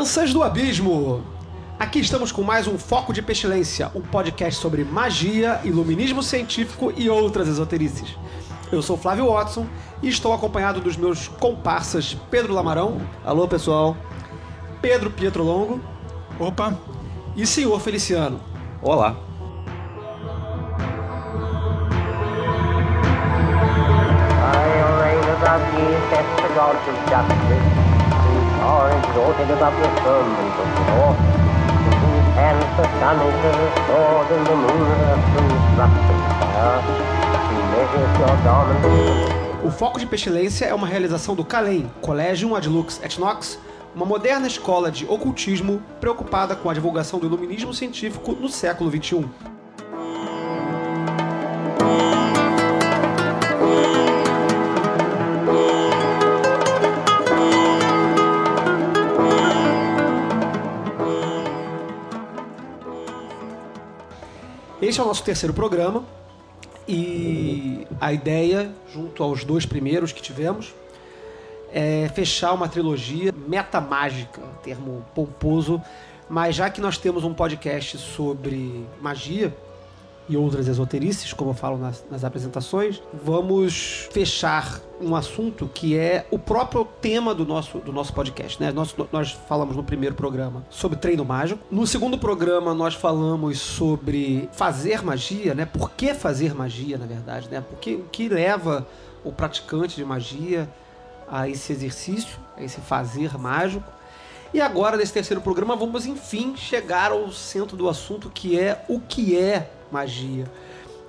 Crianças do abismo! Aqui estamos com mais um Foco de Pestilência, um podcast sobre magia, iluminismo científico e outras esoterices. Eu sou Flávio Watson e estou acompanhado dos meus comparsas Pedro Lamarão. Alô, pessoal. Pedro Pietro Longo. Opa. E senhor Feliciano. Olá. Reign above whose hands sun is sword, and the moon fire, measures your garments. O Foco de Pestilência é uma realização do CALEM, Collegium Ad Lux et Nox, uma moderna escola de ocultismo preocupada com a divulgação do iluminismo científico no século. XXI. Este é o nosso terceiro programa e a ideia, junto aos dois primeiros que tivemos, é fechar uma trilogia metamágica, termo pomposo, mas já que nós temos um podcast sobre magia e outras esoterices, como eu falo nas, nas apresentações, vamos fechar um assunto que é o próprio tema do nosso, do nosso podcast. Né? Nós, nós falamos no primeiro programa sobre treino mágico. No segundo programa, nós falamos sobre fazer magia, né? Por que fazer magia, na verdade, né? Porque o que leva o praticante de magia a esse exercício, a esse fazer mágico. E agora, nesse terceiro programa, vamos enfim chegar ao centro do assunto, que é o que é magia.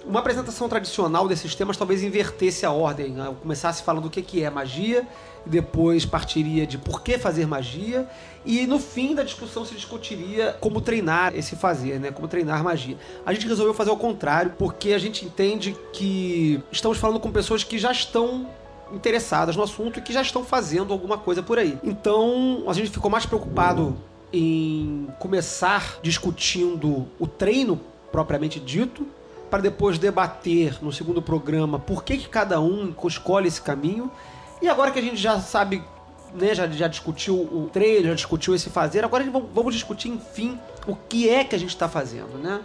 Uma apresentação tradicional desses temas talvez invertesse a ordem, né? começasse falando do que que é magia, e depois partiria de por que fazer magia, e no fim da discussão se discutiria como treinar esse fazer, né? como treinar magia. A gente resolveu fazer o contrário, porque a gente entende que estamos falando com pessoas que já estão interessadas no assunto e que já estão fazendo alguma coisa por aí. Então, a gente ficou mais preocupado em começar discutindo o treino propriamente dito, para depois debater no segundo programa por que, que cada um escolhe esse caminho. E agora que a gente já sabe, né, já, já discutiu o treino, já discutiu esse fazer, agora vamos discutir, enfim, o que é que a gente está fazendo, né?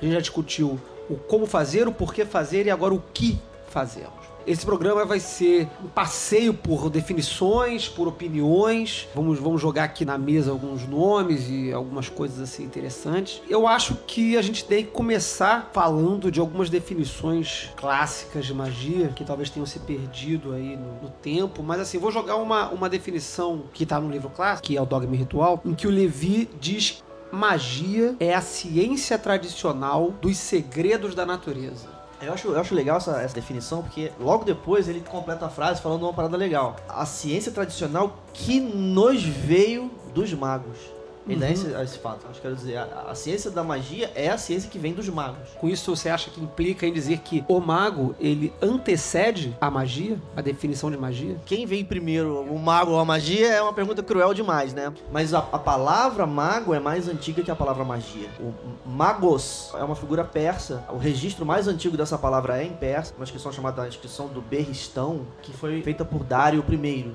A gente já discutiu o como fazer, o porquê fazer e agora o que fazemos. Esse programa vai ser um passeio por definições, por opiniões. Vamos, vamos jogar aqui na mesa alguns nomes e algumas coisas assim interessantes. Eu acho que a gente tem que começar falando de algumas definições clássicas de magia que talvez tenham se perdido aí no, no tempo. Mas assim, vou jogar uma, uma definição que está no livro clássico, que é o Dogma Ritual, em que o Levi diz magia é a ciência tradicional dos segredos da natureza. Eu acho, eu acho legal essa, essa definição, porque logo depois ele completa a frase falando uma parada legal. A ciência tradicional que nos veio dos magos. Ele dá esse, esse fato. Acho que quero dizer, a, a ciência da magia é a ciência que vem dos magos. Com isso, você acha que implica em dizer que o mago, ele antecede a magia, a definição de magia? Quem vem primeiro, o mago ou a magia, é uma pergunta cruel demais, né? Mas a, a palavra mago é mais antiga que a palavra magia. O magos é uma figura persa. O registro mais antigo dessa palavra é em persa, uma inscrição chamada inscrição do Berristão, que foi feita por Dário I.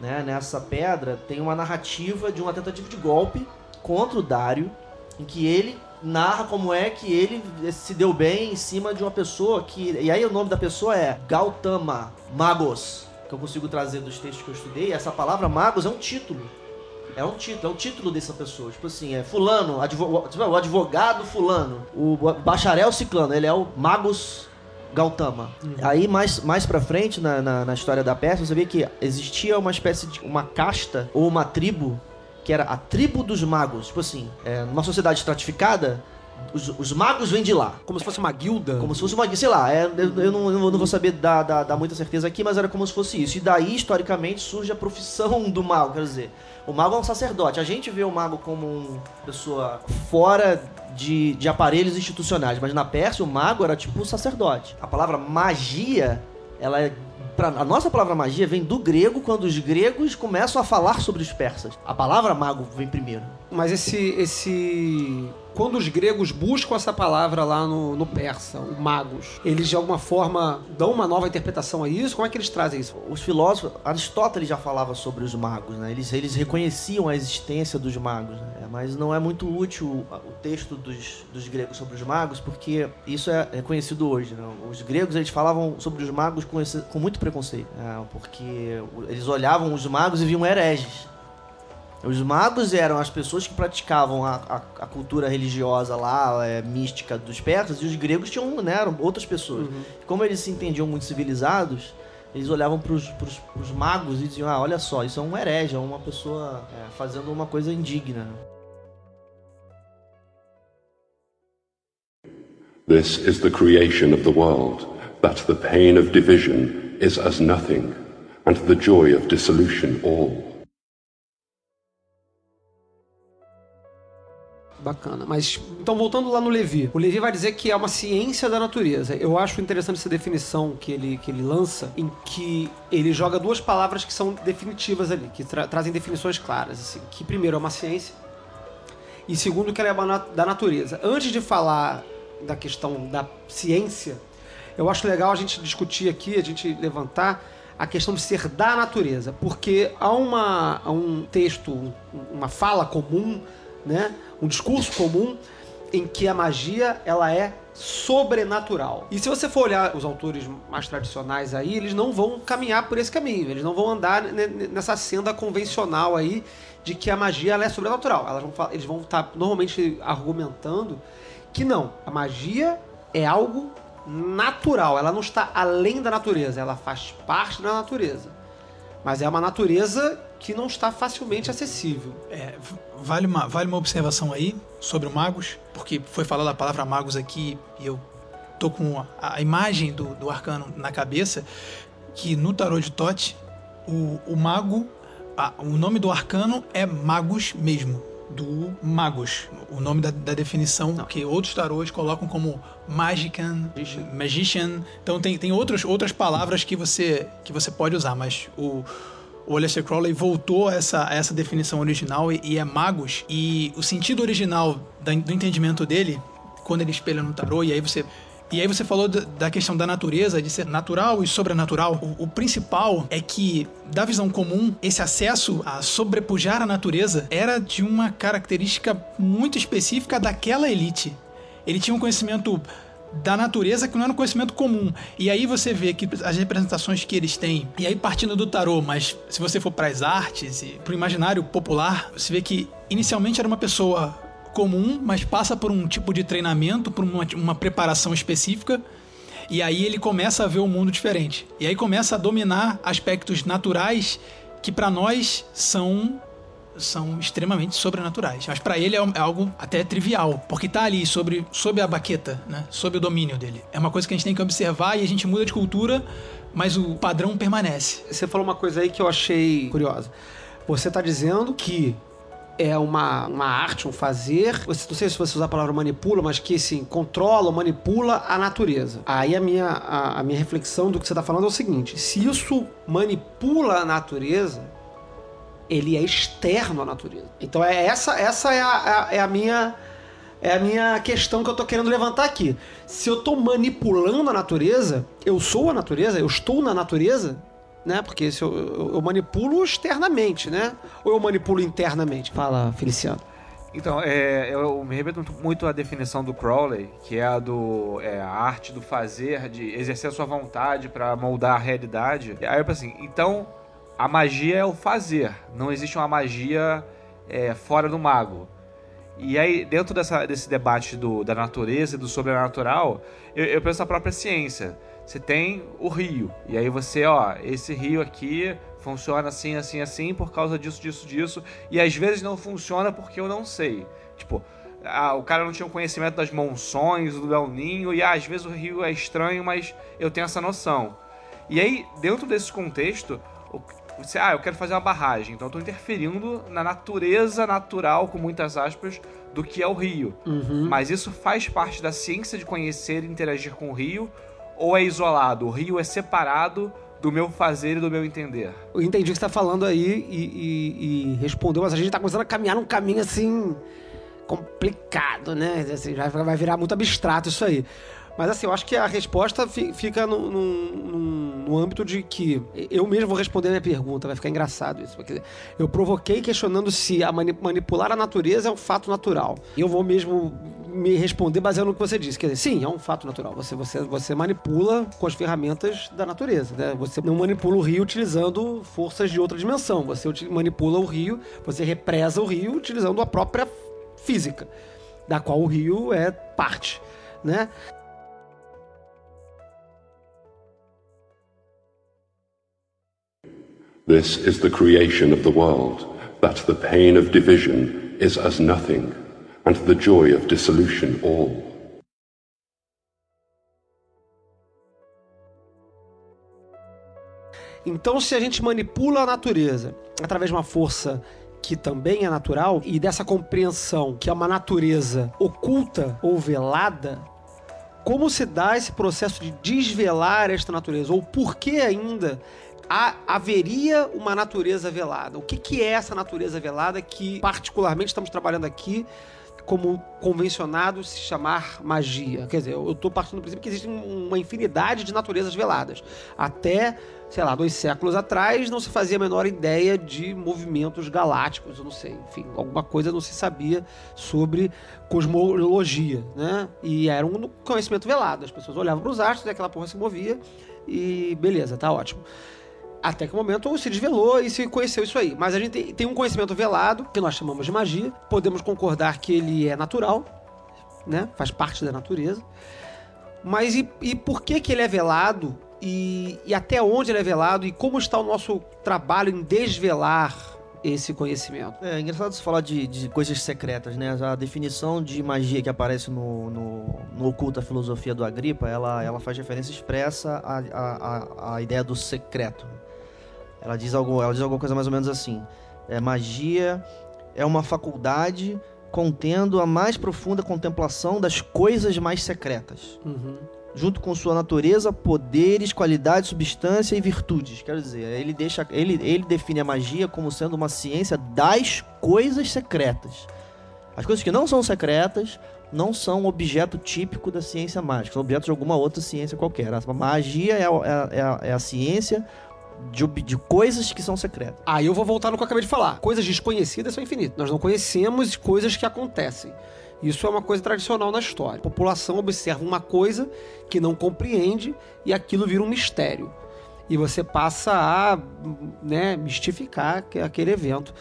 Né? Nessa pedra tem uma narrativa de uma tentativa de golpe contra o Dário, em que ele narra como é que ele se deu bem em cima de uma pessoa que. E aí o nome da pessoa é Gautama Magos, que eu consigo trazer dos textos que eu estudei. Essa palavra Magos é um título. É um título, é o título dessa pessoa. Tipo assim, é fulano, advo, o advogado fulano, o bacharel ciclano, ele é o Magos Gautama. Uhum. Aí mais, mais pra frente, na, na, na, história da Pérsia, você vê que existia uma espécie de uma casta ou uma tribo que era a tribo dos magos. Tipo assim, é, numa sociedade estratificada, Os, os magos vêm de lá. Como se fosse uma guilda. Como se fosse uma. Sei lá, é, eu, eu não, eu não vou saber dar, dar, dar muita certeza aqui, mas era como se fosse isso. E daí, historicamente, surge a profissão do mago. Quer dizer, o mago é um sacerdote. A gente vê o mago como uma pessoa fora de, de aparelhos institucionais, mas na Pérsia o mago era tipo um sacerdote. A palavra magia, ela é. Pra, a nossa palavra magia vem do grego quando os gregos começam a falar sobre os persas. A palavra mago vem primeiro. Mas esse, esse. Quando os gregos buscam essa palavra lá no, no persa, o magos, eles de alguma forma dão uma nova interpretação a isso? Como é que eles trazem isso? Os filósofos, Aristóteles já falava sobre os magos, né? Eles, eles reconheciam a existência dos magos, né? mas não é muito útil o, texto dos, dos gregos sobre os magos, porque isso é, é conhecido hoje. Né? Os gregos eles falavam sobre os magos com, esse- com muito preconceito, né? porque eles olhavam os magos e viam hereges. Os magos eram as pessoas que praticavam a, a, a cultura religiosa lá, é, mística dos persas, e os gregos tinham, né, eram outras pessoas. Como eles se entendiam muito civilizados, eles olhavam para os magos e diziam: Ah, olha só, isso é um herege, é uma pessoa é, fazendo uma coisa indigna. This is the creation of the world, that the pain of division is as nothing, and the joy of dissolution all. Bacana. Mas, então, voltando lá no Levi. O Levi vai dizer que é uma ciência da natureza. Eu acho interessante essa definição que ele, que ele lança, em que ele joga duas palavras que são definitivas ali, que tra- trazem definições claras. Assim, que, primeiro, é uma ciência, e segundo, que ela é da natureza. Antes de falar da questão da ciência, eu acho legal a gente discutir aqui, a gente levantar a questão de ser da natureza, porque há, uma, há um texto, um- uma fala comum, né, um discurso comum em que a magia ela é sobrenatural. E se você for olhar os autores mais tradicionais aí, eles não vão caminhar por esse caminho, eles não vão andar ne- ne- nessa senda convencional aí de que a magia ela é sobrenatural. Vão, eles vão estar normalmente argumentando que não, a magia é algo natural, ela não está além da natureza, ela faz parte da natureza. Mas é uma natureza que não está facilmente acessível. É, vale, uma, vale uma observação aí sobre o magos, porque foi falada a palavra magos aqui e eu tô com a, a imagem do, do arcano na cabeça, que no tarô de Tote, o, o mago, a- o nome do arcano é magos mesmo, do magos. O nome da, da definição que outros tarôs colocam como magican, magician. Então tem, tem outros, outras palavras que você, que você pode usar, mas o, o Aleister Crowley voltou a essa, a essa definição original e, e é magos. E o sentido original da- do entendimento dele, quando ele espelha no tarô, e aí você. E aí você falou da, questão da natureza, de ser natural e sobrenatural. O, o principal é que, da visão comum, esse acesso a sobrepujar a natureza era de uma característica muito específica daquela elite. Ele tinha um conhecimento da natureza que não era um conhecimento comum. E aí você vê que as representações que eles têm, e aí partindo do tarô, mas se você for para as artes e para o imaginário popular, você vê que inicialmente era uma pessoa comum, mas passa por um tipo de treinamento, por uma, uma preparação específica. E aí ele começa a ver o mundo diferente. E aí começa a dominar aspectos naturais que para nós são são extremamente sobrenaturais. Mas para ele é, é algo até trivial, porque tá ali sobre, sob a baqueta, né? Sob o domínio dele. É uma coisa que a gente tem que observar e a gente muda de cultura, mas o padrão permanece. Você falou uma coisa aí que eu achei curiosa. Você está dizendo que é uma, uma arte, um fazer. Você, não sei se você usar a palavra manipula, mas que assim, controla manipula a natureza. Aí a minha, a, a minha reflexão do que você está falando é o seguinte: se isso manipula a natureza, ele é externo à natureza. Então é essa, essa é a, é a minha. É a minha questão que eu tô querendo levantar aqui. Se eu tô manipulando a natureza, eu sou a natureza, eu estou na natureza, né? Porque se eu, eu- eu manipulo externamente, né? Ou eu manipulo internamente? Fala, Feliciano. Então, é, eu me muito- muito à definição do Crowley, que é a do é, a arte do fazer, de exercer a sua vontade para moldar a realidade. Aí eu penso assim, então a magia é o fazer, não existe uma magia é, fora do mago. E aí, dentro dessa, desse debate do, da natureza e do sobrenatural, eu, eu penso na própria ciência. Você tem o rio, e aí você, ó, esse rio aqui funciona assim, assim, assim, por causa disso, disso, disso, e às vezes não funciona porque eu não sei. Tipo, o cara não tinha o conhecimento das monções, do El Ninho, e ah, às vezes o rio é estranho, mas eu tenho essa noção. E aí, dentro desse contexto, você, ah, eu quero fazer uma barragem, então eu tô interferindo na natureza natural, com muitas aspas, do que é o rio. Mas isso faz parte da ciência de conhecer e interagir com o rio, ou é isolado? O rio é separado do meu fazer e do meu entender. Eu entendi o que você tá falando aí e, e- e respondeu, mas a gente tá começando a caminhar num caminho assim. complicado, né? Assim, vai virar muito abstrato isso aí. Mas assim, eu acho que a resposta fi- fica no, no- no- âmbito de que eu mesmo vou responder a minha pergunta, vai ficar engraçado isso. Porque eu provoquei questionando se a mani- manipular a natureza é um fato natural. E eu vou mesmo me responder baseado no que você disse. Quer dizer, sim, é um fato natural. Você, você, você manipula com as ferramentas da natureza. Né? Você não manipula o rio utilizando forças de outra dimensão. Você manipula o rio, você represa o rio utilizando a própria física, da qual o rio é parte. Né? This is the creation of the world, that the pain of division is as nothing, and the joy of dissolution all. Então, se a gente manipula a natureza através de uma força que também é natural e dessa compreensão que é uma natureza oculta ou velada, como se dá esse processo de desvelar esta natureza? Ou por que ainda há- haveria uma natureza velada? O que, que é essa natureza velada que, particularmente, estamos trabalhando aqui como convencionado se chamar magia? Quer dizer, eu estou partindo do princípio que existe um- uma infinidade de naturezas veladas. Até, sei lá, dois séculos atrás não se fazia a menor ideia de movimentos galácticos, eu não sei. Enfim, alguma coisa não se sabia sobre cosmologia, né? E era um conhecimento velado. As pessoas olhavam para os astros e aquela porra se movia e beleza, tá ótimo. Até que o momento se desvelou e se conheceu isso aí. Mas a gente tem, um conhecimento velado, que nós chamamos de magia. Podemos concordar que ele é natural, né? Faz parte da natureza. Mas e, e por que, que ele é velado? E, e até onde ele é velado? E como está o nosso trabalho em desvelar esse conhecimento? É engraçado você falar de, de coisas secretas, né? A definição de magia que aparece no, no, no Oculta Filosofia do Agripa, ela, ela faz referência expressa à, à, à ideia do secreto. Ela diz, algo, ela diz alguma coisa mais ou menos assim. É, magia é uma faculdade contendo a mais profunda contemplação das coisas mais secretas Uhum. junto com sua natureza, poderes, qualidades, substância e virtudes. Quero dizer, ele deixa, ele, ele define a magia como sendo uma ciência das coisas secretas. As coisas que não são secretas não são objeto típico da ciência mágica, são objetos de alguma outra ciência qualquer. A magia é, a- é a- é a, é a ciência de, de coisas que são secretas. Aí eu vou voltar no que eu acabei de falar. Coisas desconhecidas são infinitas. Nós não conhecemos coisas que acontecem. Isso é uma coisa tradicional na história. A população observa uma coisa que não compreende e aquilo vira um mistério. E você passa a né, mistificar que- aquele evento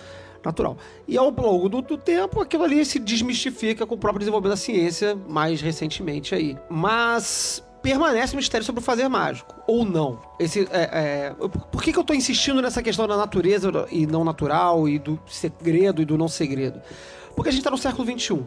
natural. E ao longo do, do tempo, aquilo ali se desmistifica com o próprio desenvolvimento da ciência mais recentemente aí. Mas permanece um mistério sobre o fazer mágico. Ou não. Esse, é, é, por que, que eu estou insistindo nessa questão da natureza e não natural, e do segredo e do não segredo? Porque a gente está no século XXI.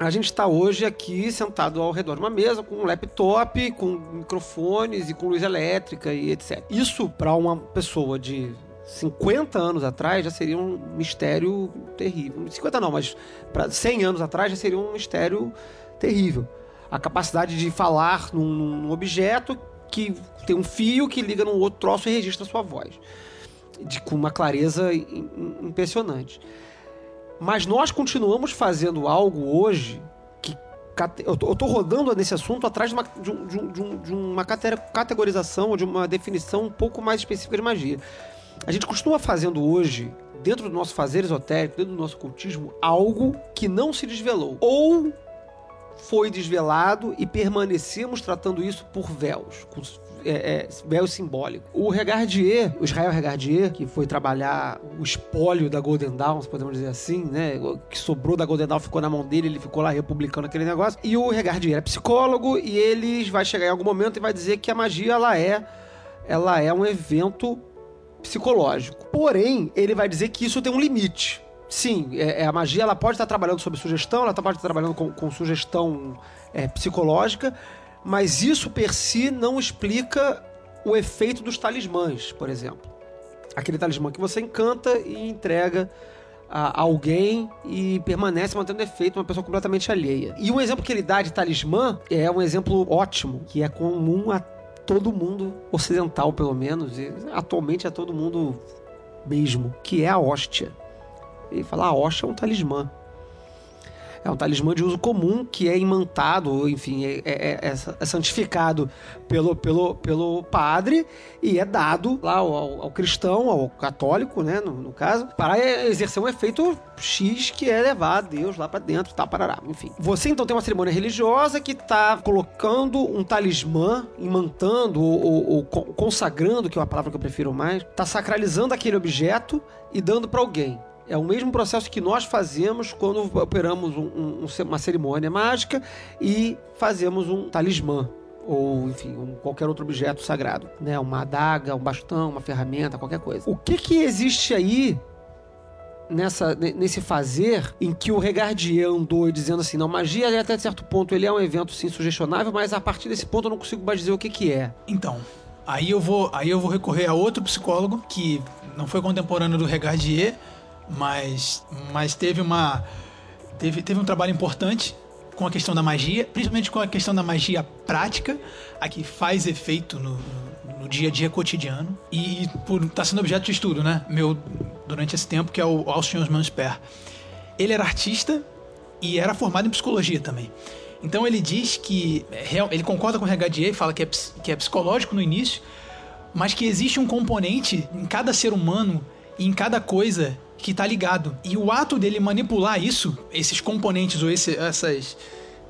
A gente está hoje aqui sentado ao redor de uma mesa com um laptop, com microfones e com luz elétrica e etc. Isso para uma pessoa de 50 anos atrás já seria um mistério terrível. 50 não, mas para 100 anos atrás já seria um mistério terrível. A capacidade de falar num, num objeto que tem um fio que liga num outro troço e registra sua voz. De, com uma clareza im- im- impressionante. Mas nós continuamos fazendo algo hoje que eu tô rodando nesse assunto atrás de uma, de um- de um- um- uma cate- categorização ou de uma definição um pouco mais específica de magia. A gente costuma fazendo hoje, dentro do nosso fazer esotérico, dentro do nosso cultismo, algo que não se desvelou. Ou foi desvelado e permanecemos tratando isso por véus, com é, é. O Regardier, o Israel Regardier, que foi trabalhar o espólio da Golden Dawn, podemos dizer assim, né? O que sobrou da Golden Dawn ficou na mão dele, ele ficou lá republicando aquele negócio. E o Regardier é psicólogo e ele vai chegar em algum momento e vai dizer que a magia ela é, ela é um evento psicológico. Porém, ele vai dizer que isso tem um limite. Sim, é, é, a magia ela pode estar trabalhando sob sugestão, ela pode estar trabalhando com, com sugestão é, psicológica, mas isso per si não explica o efeito dos talismãs, por exemplo. Aquele talismã que você encanta e entrega a alguém e permanece mantendo efeito uma pessoa completamente alheia. E um exemplo que ele dá de talismã é um exemplo ótimo, que é comum a todo mundo ocidental, pelo menos, e atualmente a todo mundo mesmo, que é a hóstia. Ele fala, a hóstia é um talismã. É um talismã de uso comum que é imantado, enfim, é, é, é, é santificado pelo, pelo, pelo padre e é dado lá ao, ao cristão, ao católico, né, no, no, caso, para exercer um efeito X que é levar Deus lá para dentro, tá, parará, enfim. Você então tem uma cerimônia religiosa que está colocando um talismã, imantando ou, ou, ou consagrando, que é uma palavra que eu prefiro mais, está sacralizando aquele objeto e dando para alguém. É o mesmo processo que nós fazemos quando operamos um, um, uma cerimônia mágica e fazemos um talismã ou enfim, um, qualquer outro objeto sagrado, né? Uma adaga, um bastão, uma ferramenta, qualquer coisa. O que que existe aí nessa nesse fazer em que o Regardier andou dizendo assim, não, magia até certo ponto ele é um evento sim sugestionável, mas a partir desse ponto eu não consigo mais dizer o que que é. Então, aí eu vou aí eu vou recorrer a outro psicólogo que não foi contemporâneo do Regardier, mas, mas teve uma teve, teve um trabalho importante com a questão da magia, principalmente com a questão da magia prática, a que faz efeito no, no dia a dia cotidiano e está sendo objeto de estudo, né? Meu durante esse tempo que é o Alcion Mansper. Ele era artista e era formado em psicologia também. Então ele diz que ele concorda com o Regadier e fala que é, que é psicológico no início, mas que existe um componente em cada ser humano e em cada coisa que tá ligado. E o ato dele manipular isso, esses componentes ou esse, essas.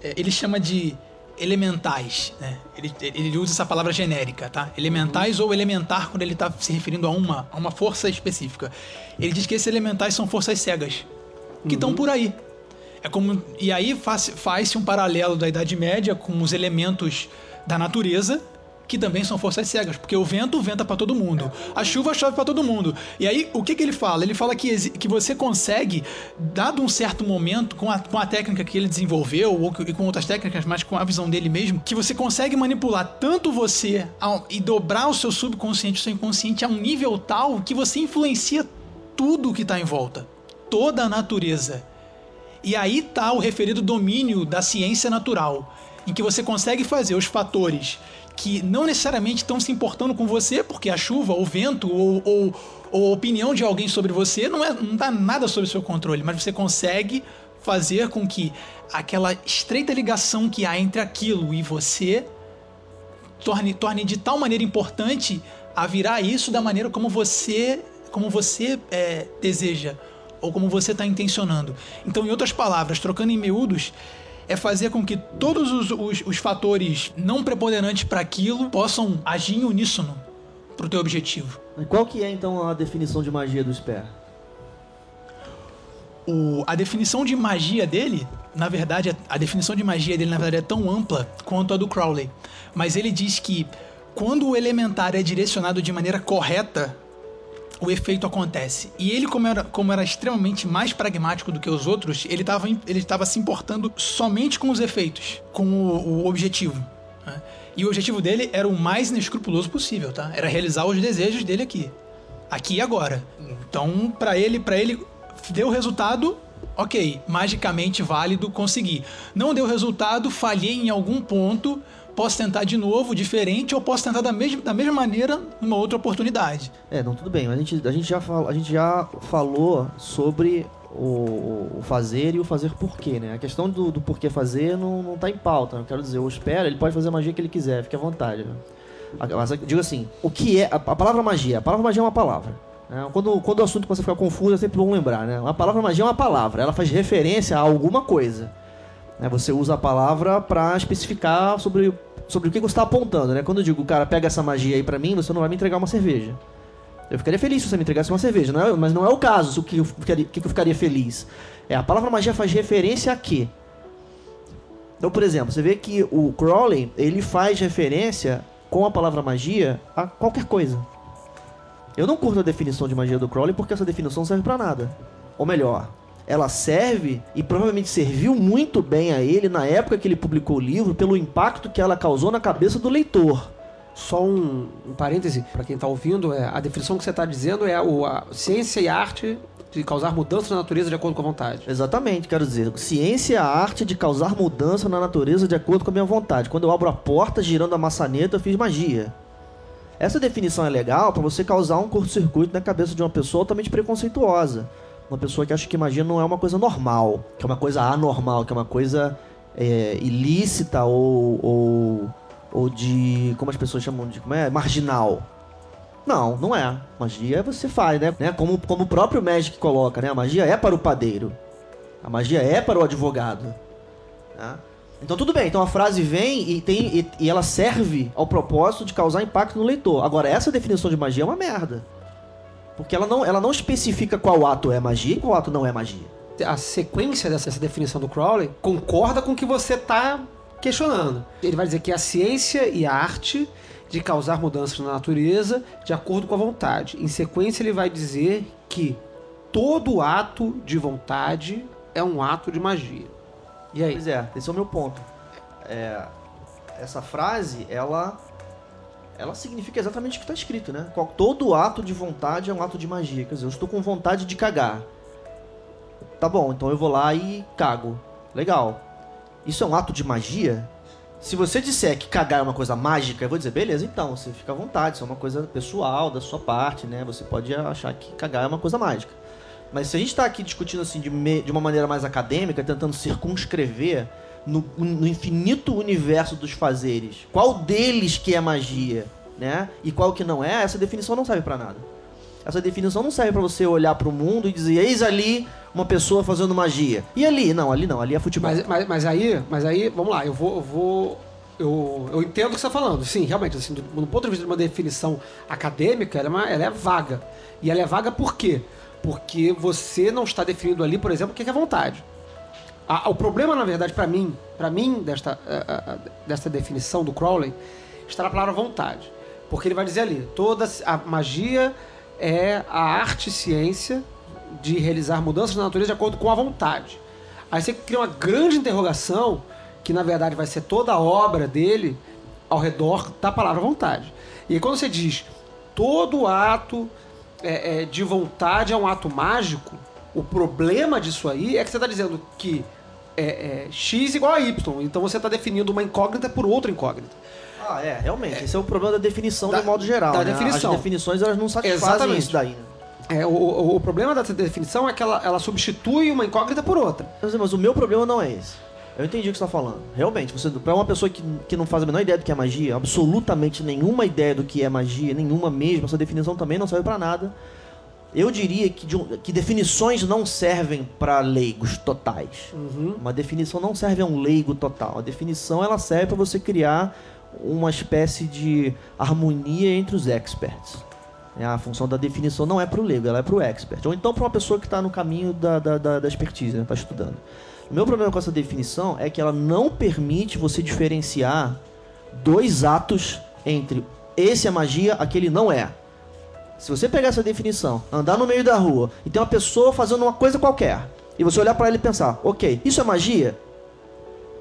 É, ele chama de elementais, né? Ele, ele usa essa palavra genérica, tá? Elementais ou elementar quando ele está se referindo a uma, a uma força específica. Ele diz que esses elementais são forças cegas que estão uhum. por aí. É como e aí faz, faz-se um paralelo da Idade Média com os elementos da natureza que também são forças cegas, porque o vento venta para todo mundo, a chuva chove para todo mundo. E aí, o que, que ele fala? Ele fala que, que você consegue, dado um certo momento, com a, com a técnica que ele desenvolveu, ou e com outras técnicas, mas com a visão dele mesmo, que você consegue manipular tanto você ao, e dobrar o seu subconsciente, o seu inconsciente a um nível tal que você influencia tudo que está em volta, toda a natureza. E aí tá o referido domínio da ciência natural, em que você consegue fazer os fatores que não necessariamente estão se importando com você, porque a chuva, o vento ou, ou, ou a opinião de alguém sobre você não, é, não dá nada sobre seu controle, mas você consegue fazer com que aquela estreita ligação que há entre aquilo e você torne, torne de tal maneira importante a virar isso da maneira como você como você é, deseja ou como você está intencionando. Então, em outras palavras, trocando em miúdos, é fazer com que todos os, os, os fatores não preponderantes para aquilo possam agir em uníssono para o teu objetivo. E qual que é então a definição de magia do Sper? O, a definição de magia dele, na verdade, a definição de magia dele na verdade é tão ampla quanto a do Crowley. Mas ele diz que quando o elementar é direcionado de maneira correta o efeito acontece. E ele, como era, como era extremamente mais pragmático do que os outros, ele estava ele tava se importando somente com os efeitos, com o, o objetivo. Né? E o objetivo dele era o mais inescrupuloso possível, tá? Era realizar os desejos dele aqui. Aqui e agora. Então, para ele, para ele deu resultado, ok, magicamente válido, consegui. Não deu resultado, falhei em algum ponto, posso tentar de novo, diferente, ou posso tentar da mesma, da mesma maneira numa outra oportunidade. É, não, tudo bem. A gente, a gente, já, fal, a gente já falou sobre o, o, fazer e o fazer porquê, né? A questão do, do porquê fazer não, não tá em pauta. Eu quero dizer, eu espero, ele pode fazer a magia que ele quiser, fique à vontade. Né? Mas digo assim, o que é a, a palavra magia? A palavra magia é uma palavra. Né? Quando, quando o assunto começa a ficar confuso, é sempre bom lembrar, né? A palavra magia é uma palavra, ela faz referência a alguma coisa. Né? Você usa a palavra para especificar sobre, sobre o que você está apontando. Né? Quando eu digo, cara, pega essa magia aí para mim, você não vai me entregar uma cerveja. Eu ficaria feliz se você me entregasse uma cerveja, não é, mas não é o caso. O que eu, ficaria, que eu ficaria feliz? É, a palavra magia faz referência a quê? Então, por exemplo, você vê que o Crowley, ele faz referência com a palavra magia a qualquer coisa. Eu não curto a definição de magia do Crowley porque essa definição serve para nada. ou melhor, ela serve e provavelmente serviu muito bem a ele na época que ele publicou o livro pelo impacto que ela causou na cabeça do leitor. Só um, um parêntese para quem está ouvindo, é, a definição que você está dizendo é o, a ciência e a arte de causar mudanças na natureza de acordo com a vontade. Exatamente, quero dizer, ciência é a arte de causar mudança na natureza de acordo com a minha vontade. Quando eu abro a porta girando a maçaneta, eu fiz magia. Essa definição é legal para você causar um curto-circuito na cabeça de uma pessoa altamente preconceituosa. Uma pessoa que acha que magia não é uma coisa normal, que é uma coisa anormal, que é uma coisa é, ilícita ou, ou, ou de. Como as pessoas chamam de. Como é? Marginal. Não, não é. Magia você faz, né? né? Como, como o próprio Magic coloca, né? A magia é para o padeiro. A magia é para o advogado. Né? Então tudo bem, então a frase vem e, tem, e, e ela serve ao propósito de causar impacto no leitor. Agora, essa definição de magia é uma merda. Porque ela não, ela não especifica qual ato é magia e qual ato não é magia. A sequência dessa essa definição do Crowley concorda com o que você está questionando. Ele vai dizer que a ciência e a arte de causar mudanças na natureza de acordo com a vontade. Em sequência, ele vai dizer que todo ato de vontade é um ato de magia. E aí? Pois é, esse é o meu ponto. É, essa frase, ela ela significa exatamente o que está escrito, né? Todo ato de vontade é um ato de magia. Quer dizer, eu estou com vontade de cagar. Tá bom, então eu vou lá e cago. Legal. Isso é um ato de magia? Se você disser que cagar é uma coisa mágica, eu vou dizer, beleza, então, você fica à vontade, isso é uma coisa pessoal da sua parte, né? Você pode achar que cagar é uma coisa mágica. Mas se a gente está aqui discutindo assim de, me- de uma maneira mais acadêmica, tentando circunscrever no, no infinito universo dos fazeres, qual deles que é magia, né? E qual que não é, essa definição não serve para nada. Essa definição não serve para você olhar para o mundo e dizer, eis ali uma pessoa fazendo magia. E ali? Não, ali não, ali é futebol. Mas, mas, mas aí, mas aí, vamos lá, eu vou. Eu, vou, eu, eu entendo o que você está falando. Sim, realmente, assim, do, do ponto de vista de uma definição acadêmica, ela é, uma- ela é vaga. E ela é vaga por quê? Porque você não está definindo ali, por exemplo, o que é vontade. A- o problema, na verdade, para mim, para mim, desta, eh, eh, desta definição do Crowley, está na palavra vontade. Porque ele vai dizer ali, toda a magia é a arte e ciência de realizar mudanças na natureza de acordo com a vontade. Aí você cria uma grande interrogação, que na verdade vai ser toda a obra dele ao redor da palavra vontade. E aí quando você diz todo ato é, é, de vontade é um ato mágico, o problema disso aí é que você está dizendo que é, é, x igual a y. Então você está definindo uma incógnita por outra incógnita. Ah, é, realmente. Esse é o problema da definição Da- de modo geral. da né? definição. As definições elas não satisfazem Exatamente. isso daí. Né? É, o, o- o problema dessa definição é que ela, ela substitui uma incógnita por outra. Mas, mas o meu problema não é esse. Eu entendi o que você está falando. Realmente, você, pra uma pessoa que, que não faz a menor ideia do que é magia, absolutamente nenhuma ideia do que é magia, nenhuma mesmo, essa definição também não serve para nada. Eu diria que, de que definições não servem para leigos totais. Uma definição não serve a um leigo total. A definição ela serve para você criar uma espécie de harmonia entre os experts. É, A função da definição não é para o leigo, ela é para o expert. Ou então para uma pessoa que está no caminho da, da, da, da expertise, está estudando. O meu problema com essa definição é que ela não permite você diferenciar dois atos entre esse é magia, aquele não é. Se você pegar essa definição, andar no meio da rua e tem uma pessoa fazendo uma coisa qualquer, e você olhar para ela e pensar, ok, isso é magia?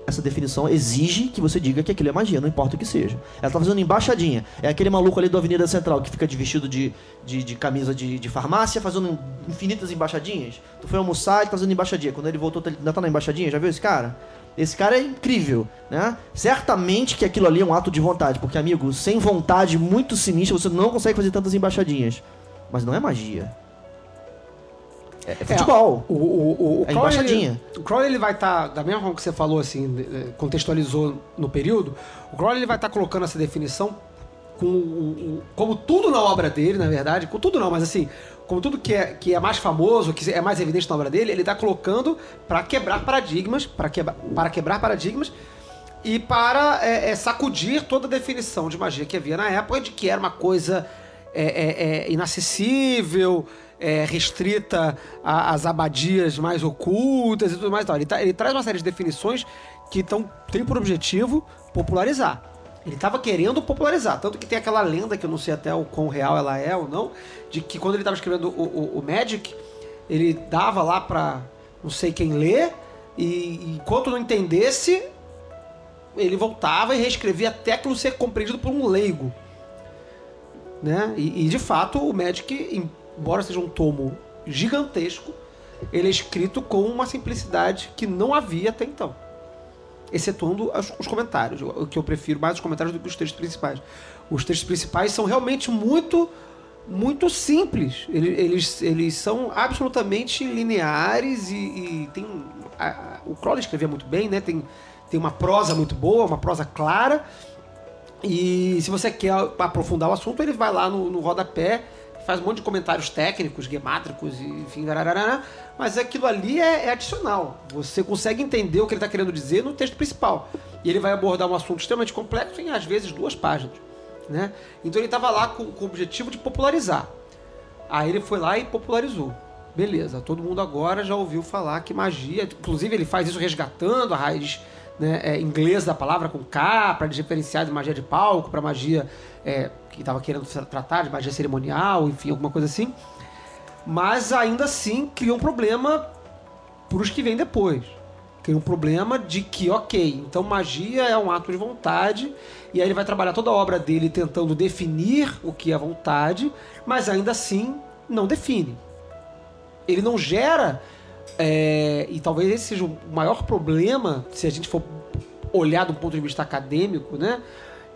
Essa definição exige que você diga que aquilo é magia, não importa o que seja. Ela tá fazendo embaixadinha. É aquele maluco ali da Avenida Central que fica de vestido de, de, de camisa de, de farmácia, fazendo infinitas embaixadinhas. Tu foi almoçar e tá fazendo embaixadinha. Quando ele voltou, ele ainda tá na embaixadinha. Já viu esse cara? Esse cara é incrível, né? Certamente que aquilo ali é um ato de vontade, porque, amigo, sem vontade muito sinistra, você não consegue fazer tantas embaixadinhas. Mas não é magia. É, é futebol. O, o, o, o É embaixadinha. o Crowley ele vai estar, da mesma forma que você falou, assim, eh, contextualizou no período, o Crowley ele vai estar colocando essa definição com como tudo na obra dele, na verdade, com tudo não, mas assim, como tudo que é, que é mais famoso, que é mais evidente na obra dele, ele está colocando para quebrar paradigmas, para quebrar, para quebrar paradigmas e para é, é, sacudir toda a definição de magia que havia na época de que era uma coisa é, é, é, inacessível, é, restrita às abadias mais ocultas e tudo mais. e tal. Ele, tá- ele traz uma série de definições que tão, tem por objetivo popularizar. Ele estava querendo popularizar, tanto que tem aquela lenda que eu não sei até o quão real ela é ou não, de que quando ele estava escrevendo o, o- o Magic, Ele dava lá pra não sei quem ler, e, e enquanto não entendesse, ele voltava e reescrevia até aquilo ser compreendido por um leigo. Né? E, e, de fato, o Magic, embora seja um tomo gigantesco, ele é escrito com uma simplicidade que não havia até então. Excetuando os, os comentários, o que eu prefiro mais os comentários do que os textos principais. Os textos principais são realmente muito muito simples. Eles, eles, eles são absolutamente lineares e, e tem. A, o Crowley escrevia muito bem, né? Tem, tem uma prosa muito boa, uma prosa clara. E se você quer aprofundar o assunto, ele vai lá no, no rodapé, faz um monte de comentários técnicos, gemátricos, enfim, mas aquilo ali é, é, adicional. Você consegue entender o que ele está querendo dizer no texto principal. E ele vai abordar um assunto extremamente complexo em, às vezes, duas páginas. Né? Então ele estava lá com, com o objetivo de popularizar. Aí ele foi lá e popularizou. Beleza, todo mundo agora já ouviu falar que magia. Inclusive, ele faz isso resgatando a raiz né, é, inglesa da palavra com K, para diferenciar de magia de palco, para magia é, que estava querendo tratar de magia cerimonial, enfim, alguma coisa assim. Mas ainda assim cria um problema para os que vêm depois. Cria um problema de que, ok, então magia é um ato de vontade e aí ele vai trabalhar toda a obra dele tentando definir o que é vontade, mas ainda assim não define. Ele não gera, é, e talvez esse seja o maior problema, se a gente for olhar do ponto de vista acadêmico, né?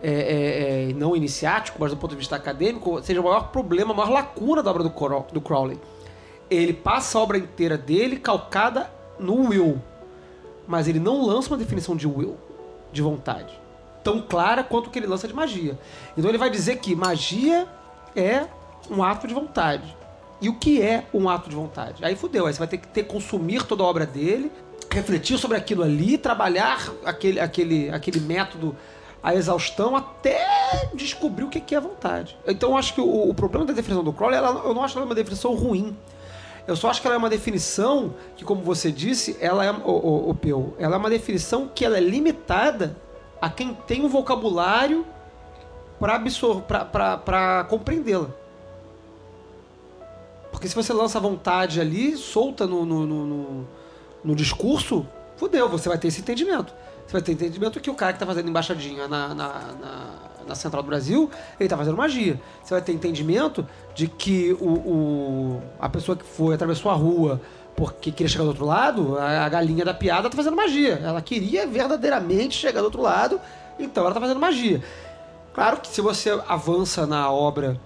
É, é, é não iniciático, mas do ponto de vista acadêmico, seja o maior problema, a maior lacuna da obra do, do Crowley. Ele passa a obra inteira dele calcada no will, mas ele não lança uma definição de will, de vontade tão clara quanto o que ele lança de magia. Então ele vai dizer que magia é um ato de vontade. E o que é um ato de vontade? Aí fudeu, aí você vai ter que ter consumir toda a obra dele, refletir sobre aquilo ali, trabalhar aquele, aquele, aquele método a exaustão até descobrir o que é vontade. Então eu acho que o, o problema da definição do Crowley, ela, eu não acho ela uma definição ruim. Eu só acho que ela é uma definição que, como você disse, ela é, o, o, o Peu, ela é uma definição que ela é limitada a quem tem o vocabulário para compreendê-la. Porque se você lança a vontade ali, solta no, no, no, no, discurso, fudeu, você vai ter esse entendimento. Você vai ter entendimento que o cara que está fazendo embaixadinha na, na, na, na, Central do Brasil, ele está fazendo magia. Você vai ter entendimento de que o, o, a pessoa que foi, atravessou a rua, porque queria chegar do outro lado, a galinha da piada tá fazendo magia. Ela queria verdadeiramente chegar do outro lado, então ela tá fazendo magia. Claro que se você avança na obra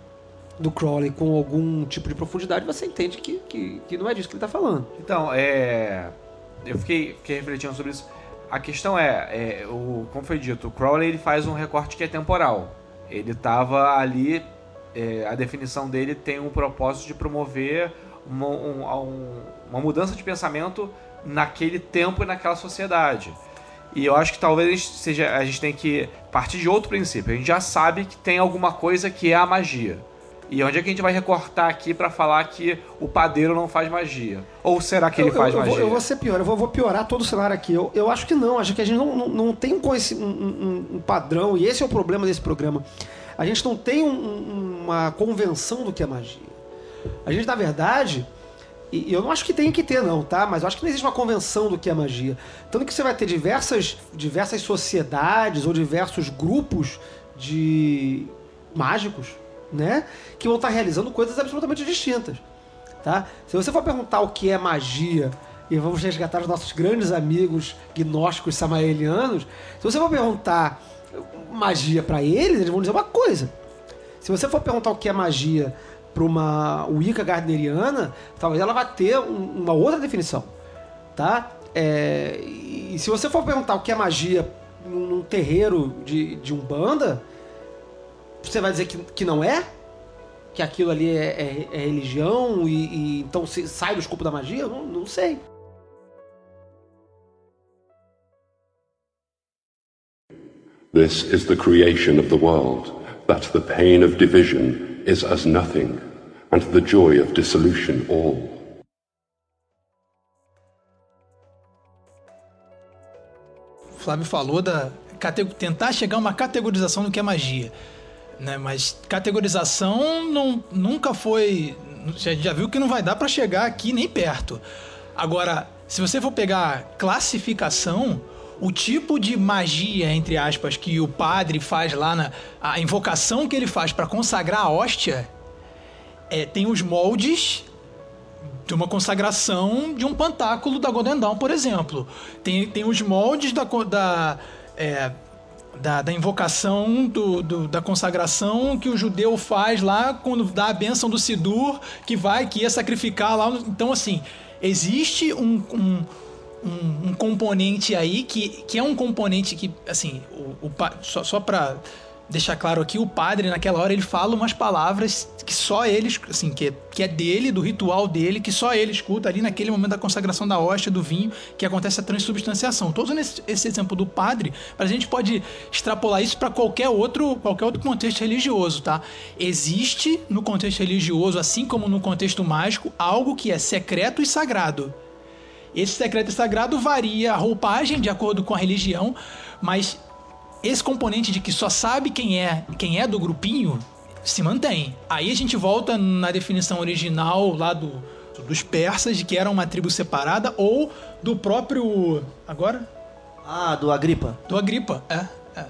do Crowley com algum tipo de profundidade, você entende que, que, que não é disso que ele está falando. Então, é. Eu fiquei, fiquei refletindo sobre isso. A questão é, é, o, como foi dito, o Crowley ele faz um recorte que é temporal. Ele estava ali, é, a definição dele tem um propósito de promover uma, um, uma mudança de pensamento naquele tempo e naquela sociedade. E eu acho que talvez seja, a gente tem que partir de outro princípio. A gente já sabe que tem alguma coisa que é a magia. E onde é que a gente vai recortar aqui para falar que o padeiro não faz magia? Ou será que ele eu, faz eu, magia? Eu vou, eu vou ser pior, eu vou, vou, piorar todo o cenário aqui. Eu, eu acho que não, acho que a gente não, não, não tem um, um, um, padrão, e esse é o problema desse programa. A gente não tem um, uma convenção do que é magia. A gente, na verdade, e eu não acho que tem que ter, não, tá? Mas eu acho que não existe uma convenção do que é magia. Tanto que você vai ter diversas, diversas sociedades ou diversos grupos de mágicos, né? Que vão estar realizando coisas absolutamente distintas, tá? Se você for perguntar o que é magia, e vamos resgatar os nossos grandes amigos gnósticos samaelianos, se você for perguntar magia para eles, eles vão dizer uma coisa. Se você for perguntar o que é magia para uma Wicca gardneriana, talvez ela vá ter um, uma outra definição, tá? É, e se você for perguntar o que é magia num terreiro de, de Umbanda, você vai dizer que, que não é? Que aquilo ali é, é, é religião e, e, então sai do escopo da magia? Não, não sei. This is the creation of the world, that the pain of division is as nothing, and the joy of dissolution all. Flávio falou da tentar chegar a uma categorização do que é magia, né? Mas categorização não, nunca foi já, já viu que não vai dar pra chegar aqui nem perto. Agora, se você for pegar classificação, o tipo de magia, entre aspas, que o padre faz lá na. A invocação que ele faz pra consagrar a hóstia é, tem os moldes de uma consagração de um pantáculo da Golden Dawn, por exemplo. Tem, tem os moldes da, da, é, da, da invocação do, do- da consagração que o judeu faz lá quando dá a bênção do Sidur, que vai, que ia sacrificar lá. Então, assim, existe um, um, um- um componente aí que, que é um componente que, assim, o, o só, só pra deixar claro aqui, o padre, naquela hora, ele fala umas palavras que só ele, assim, que, que é dele, do ritual dele, que só ele escuta ali naquele momento da consagração da hóstia, do vinho, que acontece a transubstanciação. Tô usando esse, exemplo do padre, mas a gente pode extrapolar isso para qualquer outro, qualquer outro contexto religioso, tá? Existe no contexto religioso, assim como no contexto mágico, algo que é secreto e sagrado. Esse secreto e sagrado varia a roupagem de acordo com a religião, mas esse componente de que só sabe quem é, quem é do grupinho se mantém. Aí a gente volta na definição original lá do, dos persas de que era uma tribo separada ou do próprio agora Ah, do Agripa. do Agripa, é, é.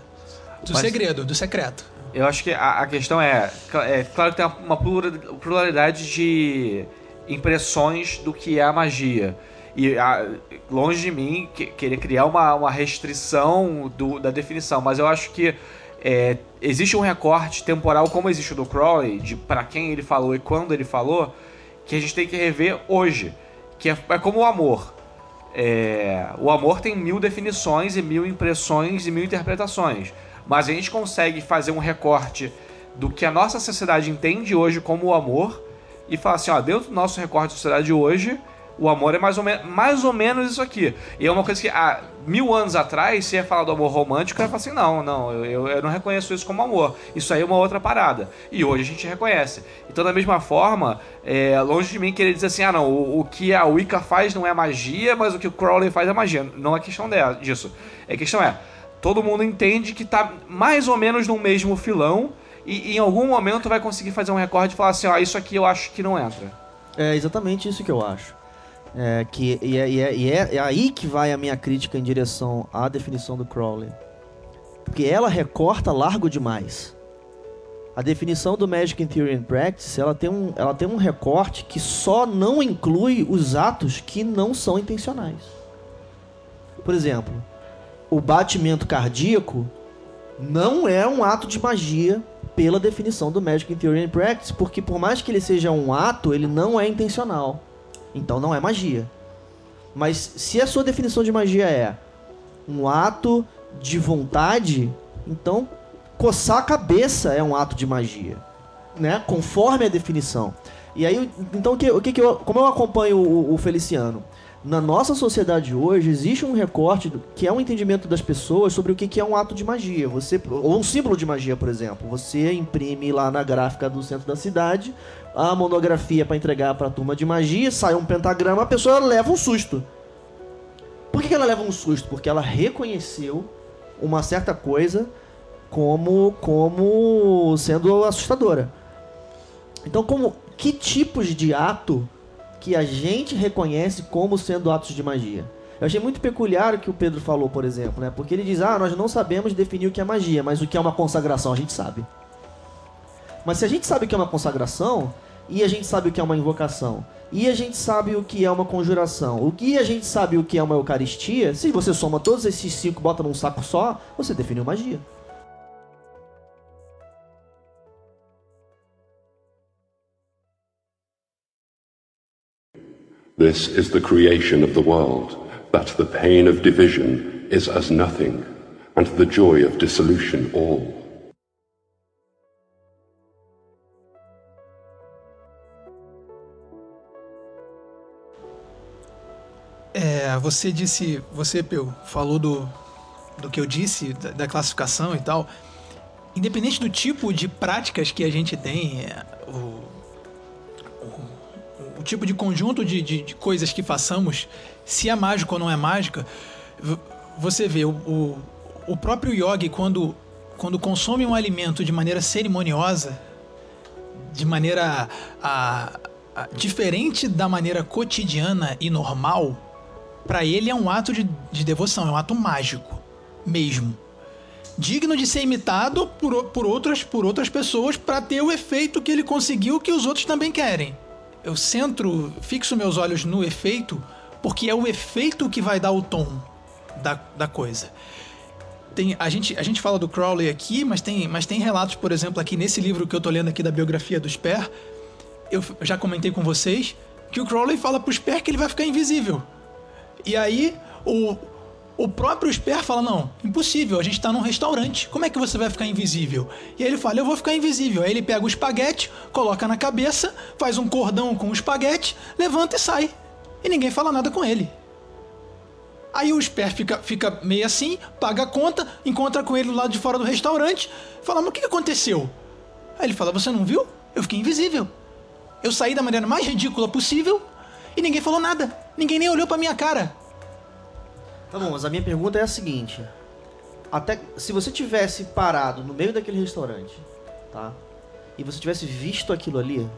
do Mas- segredo, do secreto. Eu acho que a, a questão é, é. Claro que tem uma plura- pluralidade de impressões do que é a magia. E a- longe de mim que- querer criar uma, uma restrição do- da definição, mas eu acho que é, existe um recorte temporal, como existe o do Crowley, de para quem ele falou e quando ele falou, que a gente tem que rever hoje. Que é, é como o amor. É, o amor tem mil definições e mil impressões e mil interpretações. Mas a gente consegue fazer um recorte do que a nossa sociedade entende hoje como o amor e falar assim, ó, dentro do nosso recorte de sociedade hoje, o amor é mais ou, mais ou menos isso aqui. E é uma coisa que há mil anos atrás, se ia falar do amor romântico, eu ia falar assim, não, não, eu, eu- não reconheço isso como amor. Isso aí é uma outra parada. E hoje a gente reconhece. Então, da mesma forma, é, longe de mim querer dizer assim, ah, não, o, o que a Wicca faz não é magia, mas o que o Crowley faz é magia. Não é questão dela, disso. A questão é, todo mundo entende que tá mais ou menos no mesmo filão e, em algum momento vai conseguir fazer um recorde e falar assim, ó, isso aqui eu acho que não entra. É exatamente isso que eu acho. É, que, e é, e é- e é- é aí que vai a minha crítica em direção à definição do Crowley. Porque ela recorta largo demais. A definição do Magic in Theory and Practice, ela tem, um, ela tem um recorte que só não inclui os atos que não são intencionais. Por exemplo, o batimento cardíaco não é um ato de magia pela definição do Magic in Theory and Practice, porque por mais que ele seja um ato, ele não é intencional. Então não é magia. Mas se a sua definição de magia é um ato de vontade, então coçar a cabeça é um ato de magia, né? Conforme a definição. E aí, então o que, o que, que eu, como eu acompanho o, o Feliciano? Na nossa sociedade hoje existe um recorte que é um entendimento das pessoas sobre o que, é um ato de magia. Você ou um símbolo de magia, por exemplo. Você imprime lá na gráfica do centro da cidade a monografia para entregar para a turma de magia, sai um pentagrama, a pessoa leva um susto. Por que, que ela leva um susto? Porque ela reconheceu uma certa coisa como como sendo assustadora. Então, como que tipos de ato que a gente reconhece como sendo atos de magia? Eu achei muito peculiar o que o Pedro falou, por exemplo, né? Porque ele diz: "Ah, nós não sabemos definir o que é magia, mas o que é uma consagração a gente sabe". Mas se a gente sabe o que é uma consagração, e a gente sabe o que é uma invocação, e a gente sabe o que é uma conjuração, o que a gente sabe o que é uma eucaristia, se você soma todos esses cinco e bota num saco só, você definiu magia. This is the creation of the world, that the pain of division is as nothing, and the joy of dissolution all. É, você disse, você, Peu, falou do, do que eu disse, da, da classificação e tal. Independente do tipo de práticas que a gente tem, é, o, o, tipo de conjunto de, de, de coisas que façamos, se é mágico ou não é mágica, você vê, o, o, o próprio yogi, quando, quando consome um alimento de maneira cerimoniosa, de maneira a, ah, diferente da maneira cotidiana e normal, pra ele é um ato de, de devoção, é um ato mágico, mesmo. Digno de ser imitado por, por, outras, por outras pessoas pra ter o efeito que ele conseguiu que os outros também querem. Eu centro, fixo meus olhos no efeito, porque é o efeito que vai dar o tom da, da coisa. Tem, a, gente, a gente fala do Crowley aqui, mas tem, mas tem relatos, por exemplo, aqui nesse livro que eu tô lendo aqui da biografia do Sper, eu já comentei com vocês que o Crowley fala pro Sper que ele vai ficar invisível. E aí o, o próprio Sper fala: Não, impossível, a gente tá num restaurante, como é que você vai ficar invisível? E aí ele fala: Eu vou ficar invisível. Aí ele pega o espaguete, coloca na cabeça, faz um cordão com o espaguete, levanta e sai. E ninguém fala nada com ele. Aí o Sper fica, fica meio assim, paga a conta, encontra com ele do lado de fora do restaurante, fala: Mas o que aconteceu? Aí ele fala: Você não viu? Eu fiquei invisível. Eu saí da maneira mais ridícula possível e ninguém falou nada. Ninguém nem olhou pra minha cara. Tá bom, mas a minha pergunta é a seguinte. Até se você tivesse parado no meio daquele restaurante, tá? E você tivesse visto aquilo ali,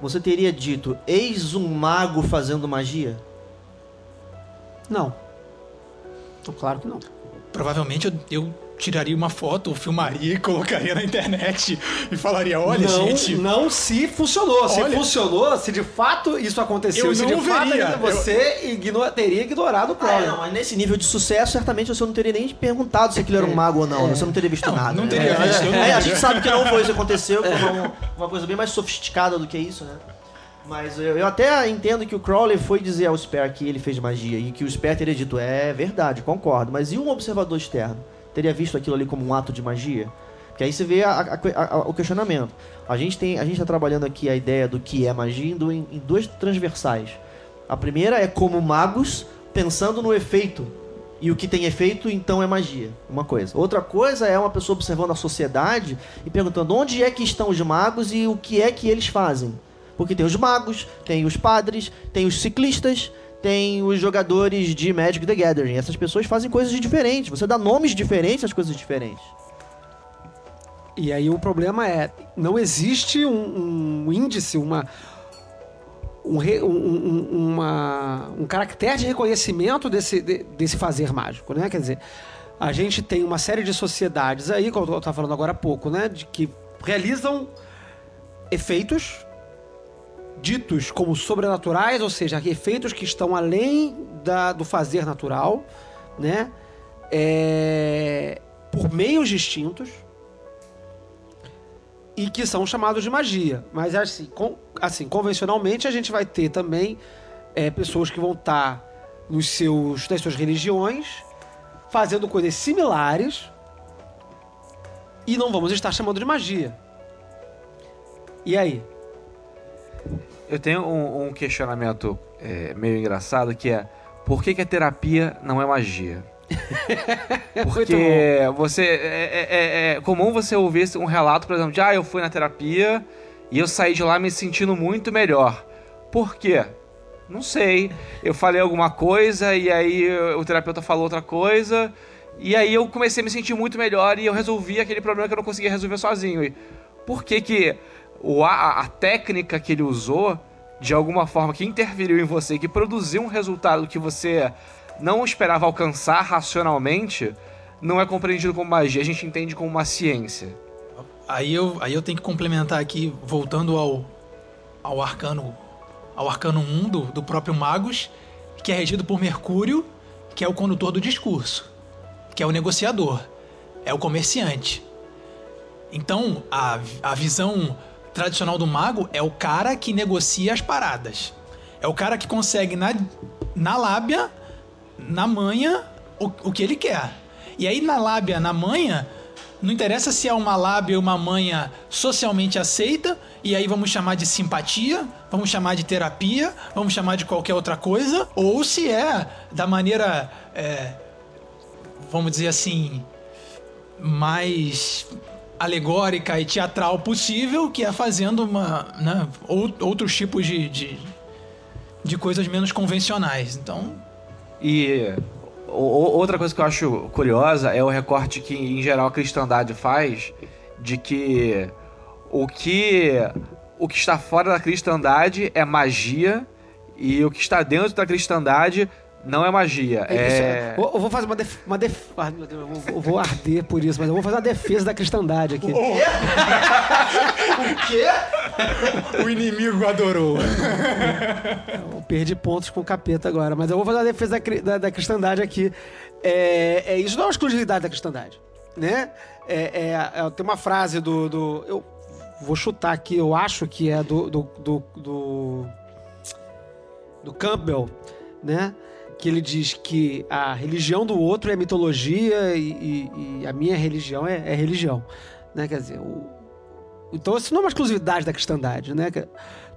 você teria dito: "Eis um mago fazendo magia"? Não. Então, claro que não. Provavelmente eu, eu tiraria uma foto, filmaria e colocaria na internet e falaria: Olha, não, gente. não se funcionou. Se Olha- funcionou, se de fato isso aconteceu, Eu se não de fato veria. ainda você igno- teria ignorado o Ah, Crowley. não, mas nesse nível de sucesso, certamente você não teria nem perguntado se aquilo era um mago ou não. Você não teria visto Não, nada. não né? teria É, visto, eu é, a gente sabe que não foi isso que aconteceu, que foi uma, uma coisa bem mais sofisticada do que isso, né? Mas eu, eu até entendo que o Crowley foi dizer ao Sper que ele fez magia e que o Sper teria dito, é verdade, concordo. Mas e um observador externo? Teria visto aquilo ali como um ato de magia? Porque aí você vê a- a- a- o questionamento. A gente tem, a gente está trabalhando aqui a ideia do que é magia em, em duas transversais. A primeira é como magos pensando no efeito. E o que tem efeito, então, é magia. Uma coisa. Outra coisa é uma pessoa observando a sociedade e perguntando onde é que estão os magos e o que é que eles fazem. Porque tem os magos, tem os padres, tem os ciclistas, tem os jogadores de Magic the Gathering. Essas pessoas fazem coisas diferentes. Você dá nomes diferentes às coisas diferentes. E aí o problema é, não existe um, um índice, uma, um, um, um- uma, um caractere de reconhecimento desse, de- desse fazer mágico, né? Quer dizer, a gente tem uma série de sociedades aí, como eu estava falando agora há pouco, né? De que realizam efeitos ditos como sobrenaturais, ou seja, efeitos que estão além da, do fazer natural, né? É, por meios distintos e que são chamados de magia. Mas assim, com- assim convencionalmente a gente vai ter também é, pessoas que vão estar nos seus, nas suas religiões fazendo coisas similares e não vamos estar chamando de magia. E aí? Eu tenho um, um questionamento é, meio engraçado que é por que, que a terapia não é magia? Porque você é, é- é- é comum você ouvir um relato, por exemplo, de ah, eu fui na terapia e eu saí de lá me sentindo muito melhor. Por quê? Não sei. Eu falei alguma coisa e aí o terapeuta falou outra coisa. E aí eu comecei a me sentir muito melhor e eu resolvi aquele problema que eu não conseguia resolver sozinho. E por que que o, a, a técnica que ele usou, de alguma forma, que interferiu em você, que produziu um resultado que você não esperava alcançar racionalmente, não é compreendido como magia, a gente entende como uma ciência. Aí eu, aí eu tenho que complementar aqui, voltando ao, ao arcano ao arcano 1 do, do próprio Magus, que é regido por Mercúrio, que é o condutor do discurso, que é o negociador, é o comerciante. Então, a, a visão tradicional do mago é o cara que negocia as paradas. É o cara que consegue na, na lábia, na manha, o, o que ele quer. E aí, na lábia, na manha, não interessa se é uma lábia ou uma manha socialmente aceita, e aí vamos chamar de simpatia, vamos chamar de terapia, vamos chamar de qualquer outra coisa, ou se é da maneira, é, vamos dizer assim, mais alegórica e teatral possível, que é fazendo uma, né, ou- outros tipos de, de, de coisas menos convencionais. Então, E outra coisa que eu acho curiosa é o recorte que, em geral, a cristandade faz de que o que o que está fora da cristandade é magia e o que está dentro da cristandade não é magia. Isso, É... Eu, eu vou fazer uma, def, uma def, ai, meu Deus, eu vou, eu vou arder por isso, mas eu vou fazer uma defesa da cristandade aqui. O inimigo adorou. Eu perdi pontos com o capeta agora, mas eu vou fazer uma defesa da, da, da cristandade aqui. É, é, isso não é uma exclusividade da cristandade, né? É, é- é- tem uma frase do, do- Eu vou chutar aqui, eu acho que é do... do, do, do, do Campbell, né? Que ele diz que a religião do outro é mitologia e, e- e a minha religião é, é religião, né? Quer dizer, o, então isso não é uma exclusividade da cristandade, né?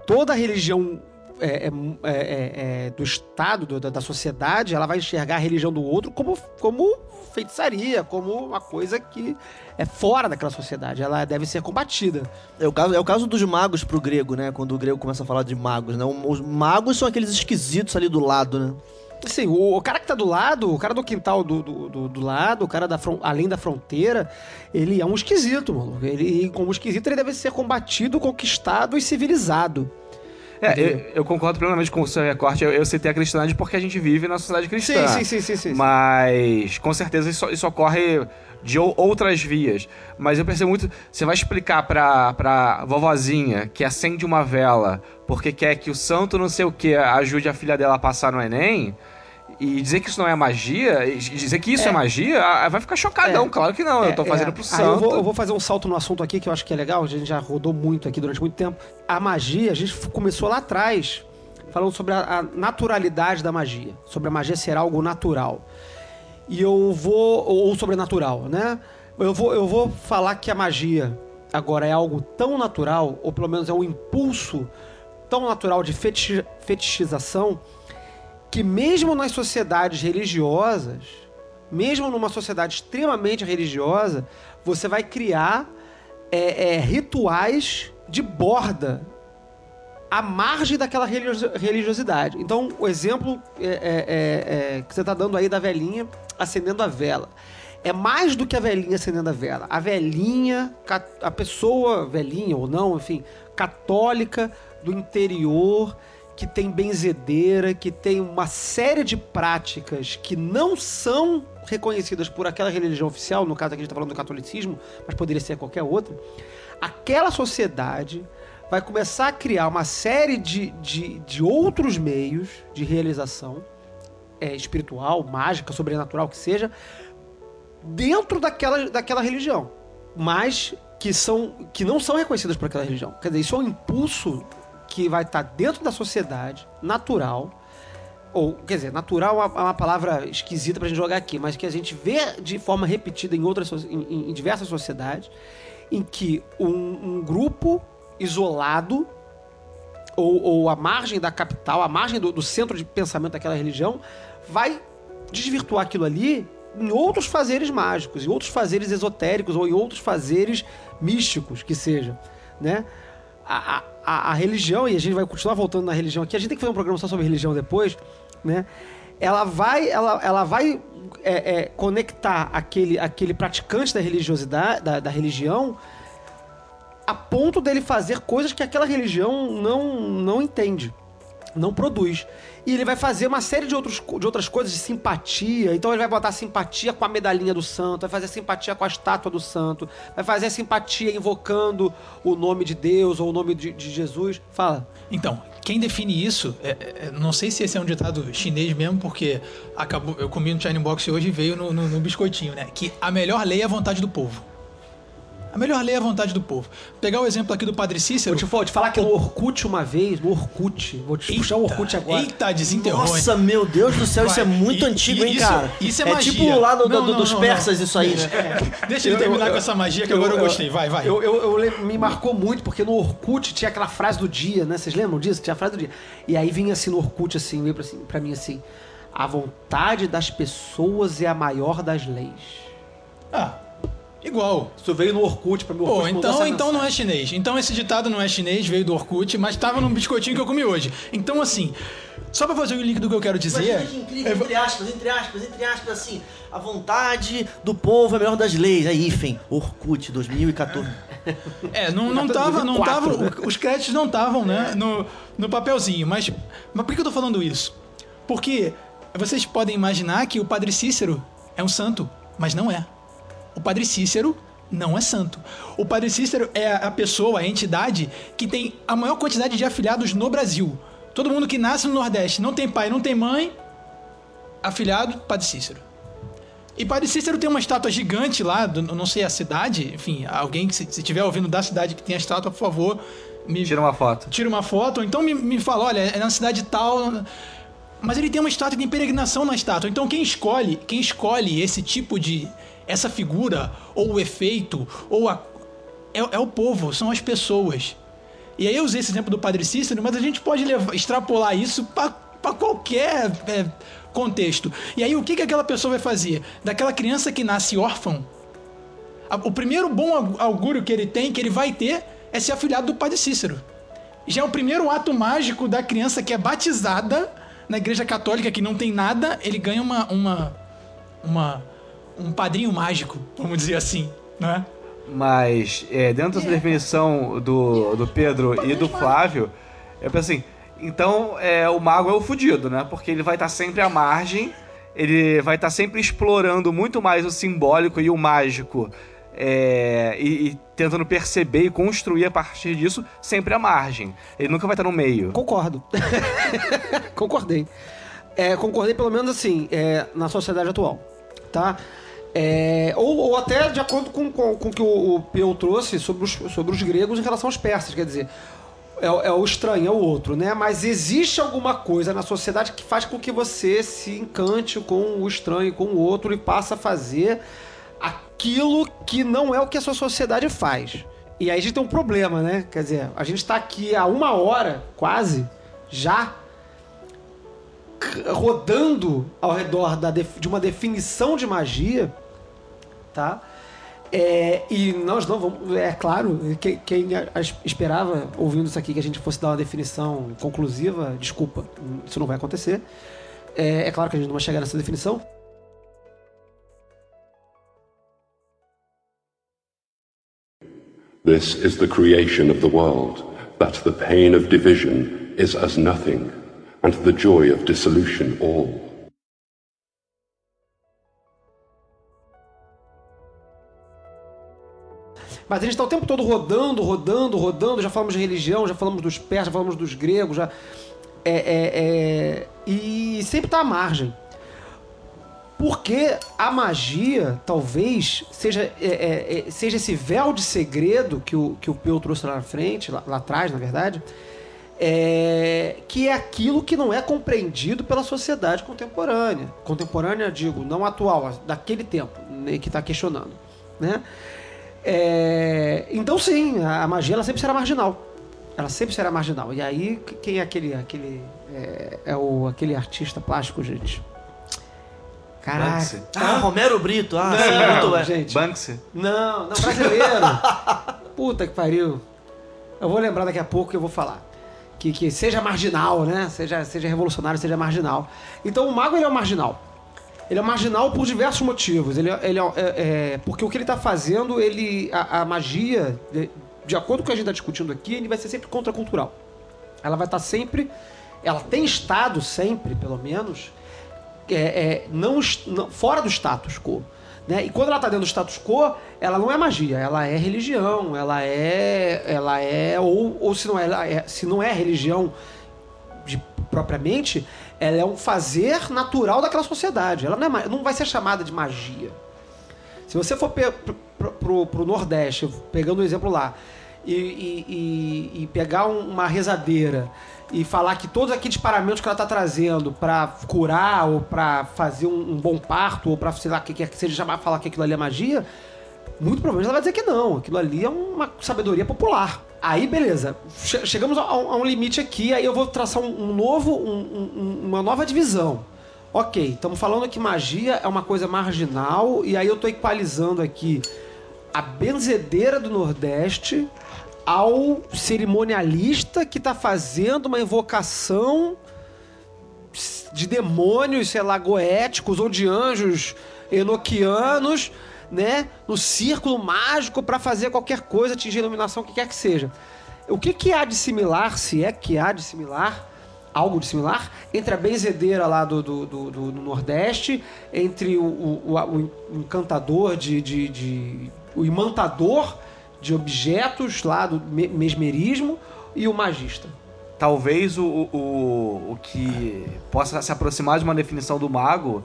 Toda religião é, é, é, é, é, do Estado, do- da, da sociedade, ela vai enxergar a religião do outro como, como feitiçaria, como uma coisa que é fora daquela sociedade. Ela deve ser combatida. É o caso, é o caso dos magos pro grego, né? Quando o grego começa a falar de magos, né? Os magos são aqueles esquisitos ali do lado, né? Assim, o, o cara que tá do lado, o cara do quintal do, do, do- do lado, o cara da fron- além da fronteira, ele é um esquisito, mano. Ele, como esquisito, ele deve ser combatido, conquistado e civilizado. É, eu, eu concordo plenamente com o seu recorte. Eu, eu citei a cristandade porque a gente vive na sociedade cristã. Sim, sim, sim, sim, sim. Mas com certeza isso, isso ocorre de ou- outras vias. Mas eu percebo muito. Você vai explicar pra, pra vovozinha que acende uma vela porque quer que o santo não sei o que ajude a filha dela a passar no Enem. E dizer que isso não é magia, e dizer que isso é, É. magia, ah, vai ficar chocadão. É. Claro que não, eu tô É, fazendo é. pro santo. eu, vou, eu vou fazer um salto no assunto aqui que eu acho que é legal, a gente já rodou muito aqui durante muito tempo. A magia, a gente começou lá atrás, falando sobre a, a naturalidade da magia, sobre a magia ser algo natural. E eu vou. ou sobrenatural, né? Eu vou, eu vou falar que a magia agora é algo tão natural, ou pelo menos é um impulso tão natural de fetichi- fetichização, que mesmo nas sociedades religiosas, mesmo numa sociedade extremamente religiosa, você vai criar é, é, rituais de borda à margem daquela religio- religiosidade. Então, o exemplo é, é, é, é, que você está dando aí da velhinha acendendo a vela. É mais do que a velhinha acendendo a vela. A velhinha, a pessoa, velhinha ou não, enfim, católica do interior, que tem benzedeira, que tem uma série de práticas que não são reconhecidas por aquela religião oficial, no caso aqui a gente está falando do catolicismo, mas poderia ser qualquer outra, aquela sociedade vai começar a criar uma série de, de, de outros meios de realização é, espiritual, mágica, sobrenatural, que seja, dentro daquela, daquela religião, mas que, são, que não são reconhecidas por aquela religião. Quer dizer, isso é um impulso que vai estar dentro da sociedade, natural, ou, quer dizer, natural é uma, é palavra esquisita pra gente jogar aqui, mas que a gente vê de forma repetida em, outras, em- em diversas sociedades, em que um, um grupo isolado, ou, ou à margem da capital, à margem do, do centro de pensamento daquela religião, vai desvirtuar aquilo ali em outros fazeres mágicos, em outros fazeres esotéricos ou em outros fazeres místicos que seja, né? A, a, a- religião, e a gente vai continuar voltando na religião aqui, a gente tem que fazer um programa só sobre religião depois, né? Ela vai, ela, ela vai é, é, conectar aquele, aquele praticante da religiosidade, da, da religião, a ponto dele fazer coisas que aquela religião não, não entende, não produz. E ele vai fazer uma série de, outros, de outras coisas de simpatia. Então ele vai botar simpatia com a medalhinha do santo, vai fazer simpatia com a estátua do santo, vai fazer simpatia invocando o nome de Deus ou o nome de, de Jesus. Fala. Então, quem define isso, é- é- não sei se esse é um ditado chinês mesmo, porque acabou, eu comi no China Box hoje e veio no, no- no biscoitinho, né? Que a melhor lei é a vontade do povo. A melhor lei é a vontade do povo. Pegar o exemplo aqui do Padre Cícero. Vou te, vou te falar que no Orkut uma vez, no Orkut, vou te puxar o Orkut agora. Eita, desenterrou? Nossa, meu Deus do céu, isso é muito E- antigo, e hein, isso- cara? isso é magia. tipo lá do, do- Não, não, dos não, persas, não. isso aí. né? Deixa ele terminar com essa magia que agora eu gostei. Vai, vai. Eu, eu, eu me marcou muito, porque no Orkut tinha aquela frase do dia, né? Vocês lembram disso? Tinha a frase do dia. E aí vinha assim no Orkut, assim, veio pra, assim, pra mim assim: A vontade das pessoas é a maior das leis. Ah, igual. Isso veio no Orkut mim. o Pô, Orkut mandou então, então não é chinês. Então esse ditado não é chinês, veio do Orkut, mas tava num biscoitinho que eu comi hoje. Então, assim, só pra fazer o link do que eu quero dizer. Imagina que incrível, entre aspas, entre aspas, entre aspas, assim, a vontade do povo é a melhor das leis. Aí, IFEM, Orkut, 2014. É, não, não tava, não 2004, tava, os créditos não estavam, né, no, no papelzinho. Mas, mas por que eu tô falando isso? Porque vocês podem imaginar que o Padre Cícero é um santo, mas não é. O Padre Cícero não é santo. O Padre Cícero é a pessoa, a entidade que tem a maior quantidade de afiliados no Brasil. Todo mundo que nasce no Nordeste, não tem pai, não tem mãe, afiliado, Padre Cícero. E Padre Cícero tem uma estátua gigante lá, do- não sei a cidade, enfim, alguém que se estiver ouvindo da cidade que tem a estátua, por favor, me Tira uma foto. tira uma foto, ou então me, me fala, olha, é na cidade tal. Mas ele tem uma estátua, tem peregrinação na estátua. Então quem escolhe, quem escolhe esse tipo de. Essa figura, ou o efeito, ou a. É, é o povo, são as pessoas. E aí eu usei esse exemplo do Padre Cícero, mas a gente pode levar- extrapolar isso para qualquer é, contexto. E aí o que, que aquela pessoa vai fazer? Daquela criança que nasce órfão, o primeiro bom aug- augúrio que ele tem, que ele vai ter, é ser afilhado do Padre Cícero. Já é o primeiro ato mágico da criança que é batizada na igreja católica, que não tem nada, ele ganha uma. uma. uma um padrinho mágico, vamos dizer assim, né? Mas, é, dentro dessa definição do, do Pedro e do Flávio, é assim, então é, o mago é o fudido, né? Porque ele vai estar sempre à margem, ele vai estar sempre explorando muito mais o simbólico e o mágico, é, e, e tentando perceber e construir a partir disso sempre à margem. Ele nunca vai estar no meio. Concordo. Concordei. É, concordei pelo menos assim, é, na sociedade atual, tá? É, ou, ou até de acordo com, com, com o que o, o Peu trouxe sobre os, sobre os gregos em relação aos persas, quer dizer, é, o- é o estranho, é o outro, né? Mas existe alguma coisa na sociedade que faz com que você se encante com o estranho, com o outro e passa a fazer aquilo que não é o que a sua sociedade faz. E aí a gente tem um problema, né? Quer dizer, a gente está aqui há uma hora, quase, já rodando ao redor da de uma definição de magia, tá? É, e nós não vamos, é claro, quem, quem esperava ouvindo isso aqui que a gente fosse dar uma definição conclusiva, desculpa, isso não vai acontecer. É, é claro que a gente não vai chegar nessa definição. This is the creation of the world, that the pain of division is as nothing, and the joy of dissolution all. Mas a gente está o tempo todo rodando, rodando, rodando. Já falamos de religião, já falamos dos persas, já falamos dos gregos, já. É, é, é, e sempre está à margem. Porque a magia, talvez, seja, é, é, é, seja esse véu de segredo que o, que o Peu trouxe lá na frente, lá, lá atrás, na verdade, é, que é aquilo que não é compreendido pela sociedade contemporânea. Contemporânea, digo, não atual, daquele tempo, né, que está questionando. Né? É, então sim, a magia ela sempre será marginal. Ela sempre será marginal. E aí, que- quem é aquele. aquele é, é o, aquele artista plástico, gente? Caraca. Banksy. Ah, Romero Brito. Ah, sim, Não, muito bem. gente. Banksy. Não, não, brasileiro. Puta que pariu. Eu vou lembrar daqui a pouco que eu vou falar. Que, que seja marginal, né? Seja, seja revolucionário, seja marginal. Então o mago ele é um marginal. Ele é marginal por diversos motivos. Ele, é- ele é, é- é- porque o que ele está fazendo, ele a, a magia, de, de acordo com o que a gente está discutindo aqui, ele vai ser sempre contracultural. Ela vai estar sempre, ela tem estado sempre, pelo menos, é, é, não, não- fora do status quo. Né? E quando ela está dentro do status quo, ela não é magia, ela é religião, ela é. Ela é. Ou, ou se, não é, é- se não é religião de- propriamente, ela é um fazer natural daquela sociedade. Ela não, é não vai ser chamada de magia. Se você for pe- pro, pro- pro, Nordeste, pegando o exemplo lá, e, e- e- e pegar um- uma rezadeira e falar que todos aqueles paramentos que ela está trazendo para curar ou para fazer um, um bom parto ou para sei lá que quer que seja chamar falar que aquilo ali é magia, muito provavelmente ela vai dizer que não. Aquilo ali é uma sabedoria popular. Aí, beleza. Che- chegamos a, a um limite aqui, aí eu vou traçar um, um novo, um- uma nova divisão. Ok, estamos falando que magia é uma coisa marginal, e aí eu estou equalizando aqui a benzedeira do Nordeste ao cerimonialista que está fazendo uma invocação de demônios, sei lá, goéticos ou de anjos enoquianos né, no círculo mágico para fazer qualquer coisa, atingir a iluminação, o que quer que seja. O que, que há de similar, se é que há de similar, algo de similar, entre a benzedeira lá do, do, do- do- Nordeste, entre o, o- o- o encantador de, de- de- o imantador de objetos lá do me- mesmerismo e o magista? Talvez o, o, o que possa se aproximar de uma definição do mago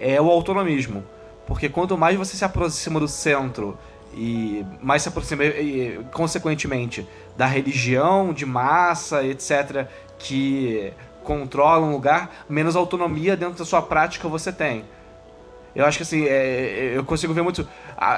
é o autonomismo. Porque quanto mais você se aproxima do centro e mais se aproxima, e, consequentemente, da religião de massa, etc., que controla um lugar, menos autonomia dentro da sua prática você tem. Eu acho que assim, é, eu consigo ver muito.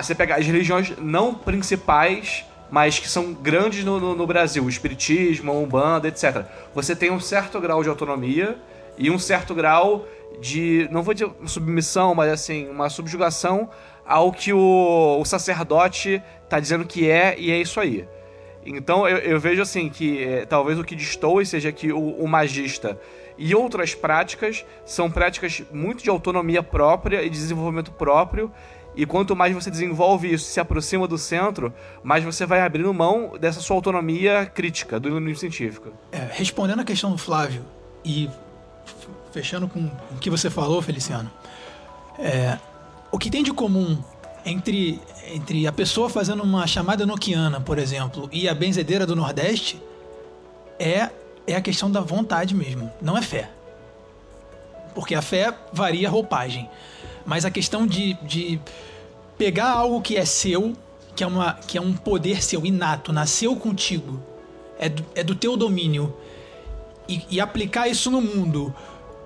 você pega as religiões não principais, mas que são grandes no, no- no Brasil, o Espiritismo, a Umbanda, etc. Você tem um certo grau de autonomia e um certo grau de. não vou dizer submissão, mas assim, uma subjugação ao que o, o sacerdote está dizendo que é, e é isso aí. Então eu, eu vejo assim que eh, talvez o que destoe seja que o, o magista e outras práticas são práticas muito de autonomia própria e desenvolvimento próprio. E quanto mais você desenvolve isso, se aproxima do centro, mais você vai abrindo mão dessa sua autonomia crítica do iluminismo científico. É, respondendo a questão do Flávio e fechando com o que você falou, Feliciano, é, o que tem de comum entre, entre a pessoa fazendo uma chamada noquiana, por exemplo, e a benzedeira do Nordeste é, é a questão da vontade mesmo, não é fé. Porque a fé varia a roupagem. Mas a questão de, de pegar algo que é seu, que é, uma, que é um poder seu, inato, nasceu contigo, é do, é do teu domínio, e, e aplicar isso no mundo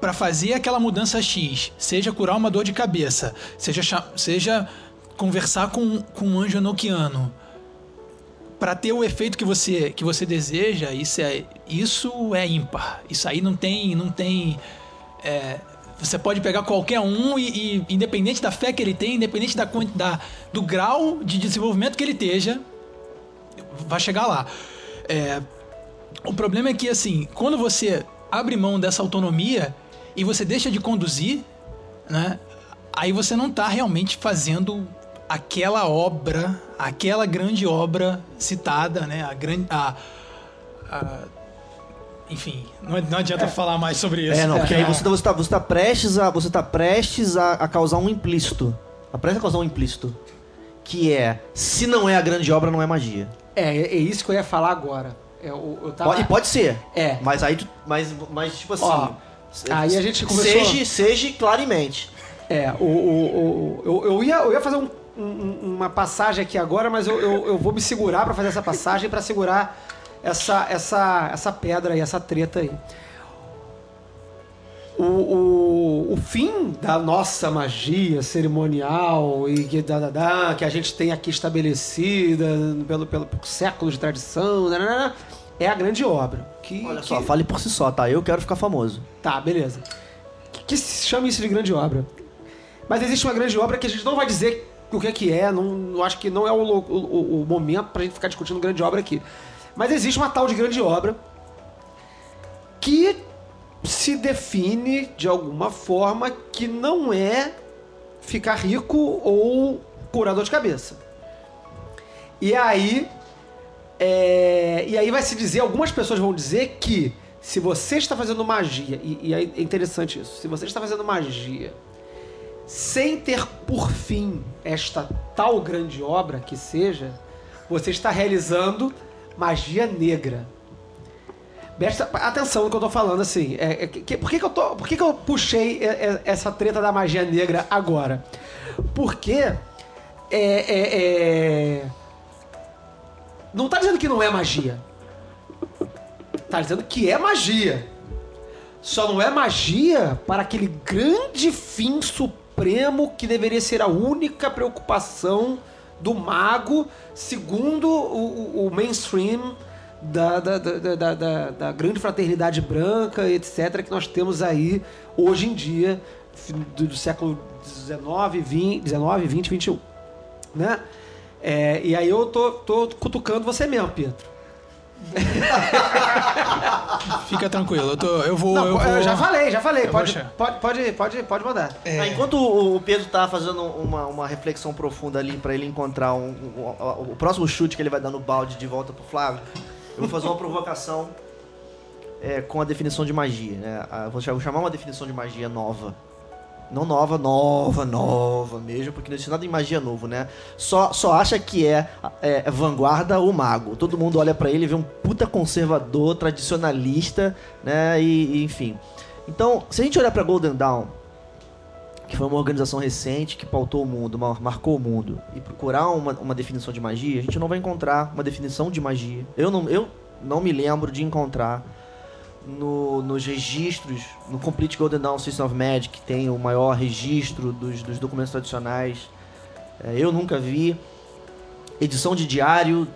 para fazer aquela mudança X, seja curar uma dor de cabeça, seja, seja conversar com, com um anjo enoquiano, para ter o efeito que você, que você deseja, isso é, isso é ímpar. Isso aí não tem. Não tem é, você pode pegar qualquer um e, e, independente da fé que ele tem, independente da, da, do grau de desenvolvimento que ele esteja, vai chegar lá. É, o problema é que, assim, quando você abre mão dessa autonomia e você deixa de conduzir, né? Aí você não tá realmente fazendo aquela obra, aquela grande obra citada, né? A grande. A, a- enfim, não, não adianta falar mais sobre isso. É, não, porque aí você, você, tá, você tá prestes, a, você tá prestes a, a causar um implícito. Tá prestes a causar um implícito. Que é, se não é a grande obra, não é magia. É, é isso que eu ia falar agora. Eu, eu tava... Pode, pode ser. É. Mas aí tu. Mas, mas tipo assim. Ó, aí a gente começou- Seja, seja claremente. É, o, o, o- eu, eu, ia, eu ia fazer um- um- uma passagem aqui agora, mas eu, eu, eu vou me segurar pra fazer essa passagem, pra segurar essa, essa, essa pedra aí, essa treta aí. O, o, o fim da nossa magia cerimonial e que, da, da, da, que a gente tem aqui estabelecida pelo, pelo, por séculos de tradição é a grande obra. Que, Olha que- só, fale por si só, tá? Eu quero ficar famoso. Tá, beleza. Que, que se chama isso de grande obra. Mas existe uma grande obra que a gente não vai dizer o que é que é, não, não acho que não é o, o- o momento pra gente ficar discutindo grande obra aqui. Mas existe uma tal de grande obra que se define de alguma forma que não é ficar rico ou curar dor de cabeça. E aí é, e aí vai se dizer, algumas pessoas vão dizer que se você está fazendo magia, e, e é interessante isso, se você está fazendo magia sem ter por fim esta tal grande obra que seja, você está realizando magia negra. Presta atenção no que eu tô falando, assim. É, é, que- por que, que eu tô, por que, que eu puxei essa treta da magia negra agora? Porque é, é, é, não tá dizendo que não é magia. Tá dizendo que é magia. Só não é magia para aquele grande fim supremo que deveria ser a única preocupação do mago, segundo o, o- mainstream da, da, da, da- da- grande fraternidade branca, etc., que nós temos aí hoje em dia, do, do século XIX, 20, 19, 20, 21. Né? É, e aí eu tô, tô cutucando você mesmo, Pedro. Fica tranquilo, eu, tô, eu vou. Não, eu vou... eu já falei, já falei. Pode, pode, pode, pode, pode mandar. É, Ah, enquanto o Pedro tá fazendo uma, uma reflexão profunda ali pra ele encontrar um, um- o, o próximo chute que ele vai dar no balde de volta pro Flávio, eu vou fazer uma provocação é, com a definição de magia. Né? Ah, vou chamar uma definição de magia nova. Não nova, nova, nova mesmo, porque não existe nada em magia novo, né? Só, só acha que é, é, vanguarda o mago. Todo mundo olha pra ele e vê um puta conservador, tradicionalista, né? E, e, enfim. Então, se a gente olhar pra Golden Dawn, que foi uma organização recente que pautou o mundo, mar- marcou o mundo, e procurar uma, uma definição de magia, a gente não vai encontrar uma definição de magia. Eu não, eu não me lembro de encontrar no- nos registros, no Complete Golden Dawn System of Magic, que tem o maior registro dos, dos documentos tradicionais. É, eu nunca vi. Edição de diário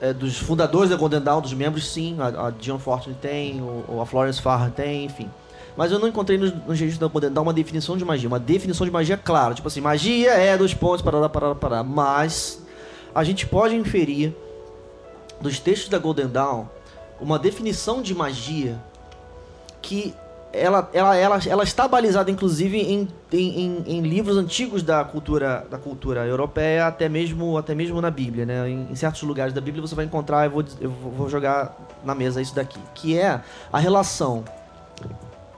é, dos fundadores da Golden Dawn, dos membros, sim. A, a Dion Fortune tem, o, a Florence Farr tem, enfim. Mas eu não encontrei nos, nos registros da Golden Dawn uma definição de magia. Uma definição de magia clara. Tipo assim, magia é dois pontos, parará, parará, parará. Mas a gente pode inferir dos textos da Golden Dawn uma definição de magia que ela, ela, ela, ela está balizada inclusive em, em, em, livros antigos da cultura, da cultura europeia, até mesmo, até mesmo na Bíblia. Né? Em, em certos lugares da Bíblia você vai encontrar, eu vou, eu vou jogar na mesa isso daqui, que é a relação,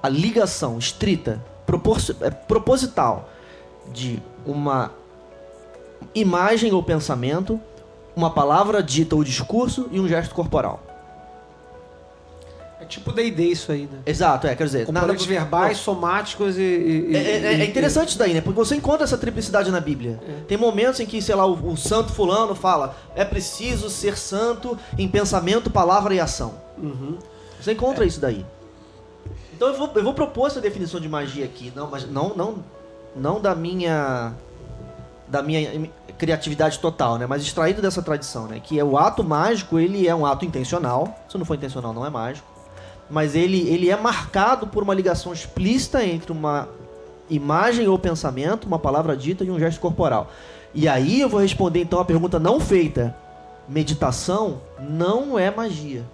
a ligação estrita, proporci- é, proposital de uma imagem ou pensamento, uma palavra dita ou discurso e um gesto corporal. É tipo D&D isso aí, né? Exato, é, quer dizer... Componentes verbais, somáticos e... e- e- É, é- é e- interessante isso daí, né? Porque você encontra essa triplicidade na Bíblia. Tem momentos em que, sei lá, o, o santo fulano fala é preciso ser santo em pensamento, palavra e ação. Uhum. Você encontra isso daí. Então eu vou, eu vou propor essa definição de magia aqui, não, mas não, não, não da minha da minha criatividade total, né? Mas extraído dessa tradição, né? Que é o ato mágico, ele é um ato intencional. Se não for intencional, não é mágico. Mas ele, ele é marcado por uma ligação explícita entre uma imagem ou pensamento, uma palavra dita e um gesto corporal. E aí eu vou responder então a pergunta não feita. Meditação não é magia.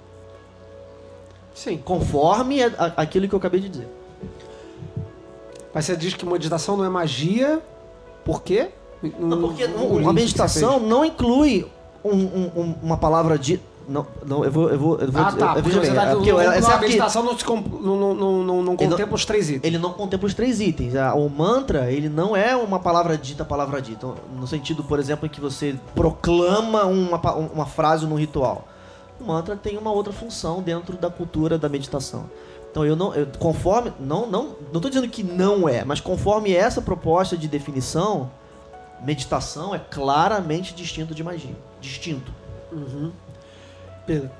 Sim. Conforme aquilo que eu acabei de dizer. Mas você diz que meditação não é magia, por quê? Não, porque a que meditação não inclui um- um- um- uma palavra de. Não, não, eu vou. Eu vou, eu vou. Ah, tá. eu, Porque bem, tá, é porque eu- essa é aqui- meditação não, não, não, não, não, contempla os três itens. Ele não contempla os três itens. A- O mantra, ele não é uma palavra dita, palavra dita. No sentido, por exemplo, em que você proclama uma, uma frase num ritual. O mantra tem uma outra função dentro da cultura da meditação. Então eu não. eu- conforme. Não, não, não tô dizendo que não é, mas conforme essa proposta de definição, meditação é claramente distinto de magia. Distinto. Pedro.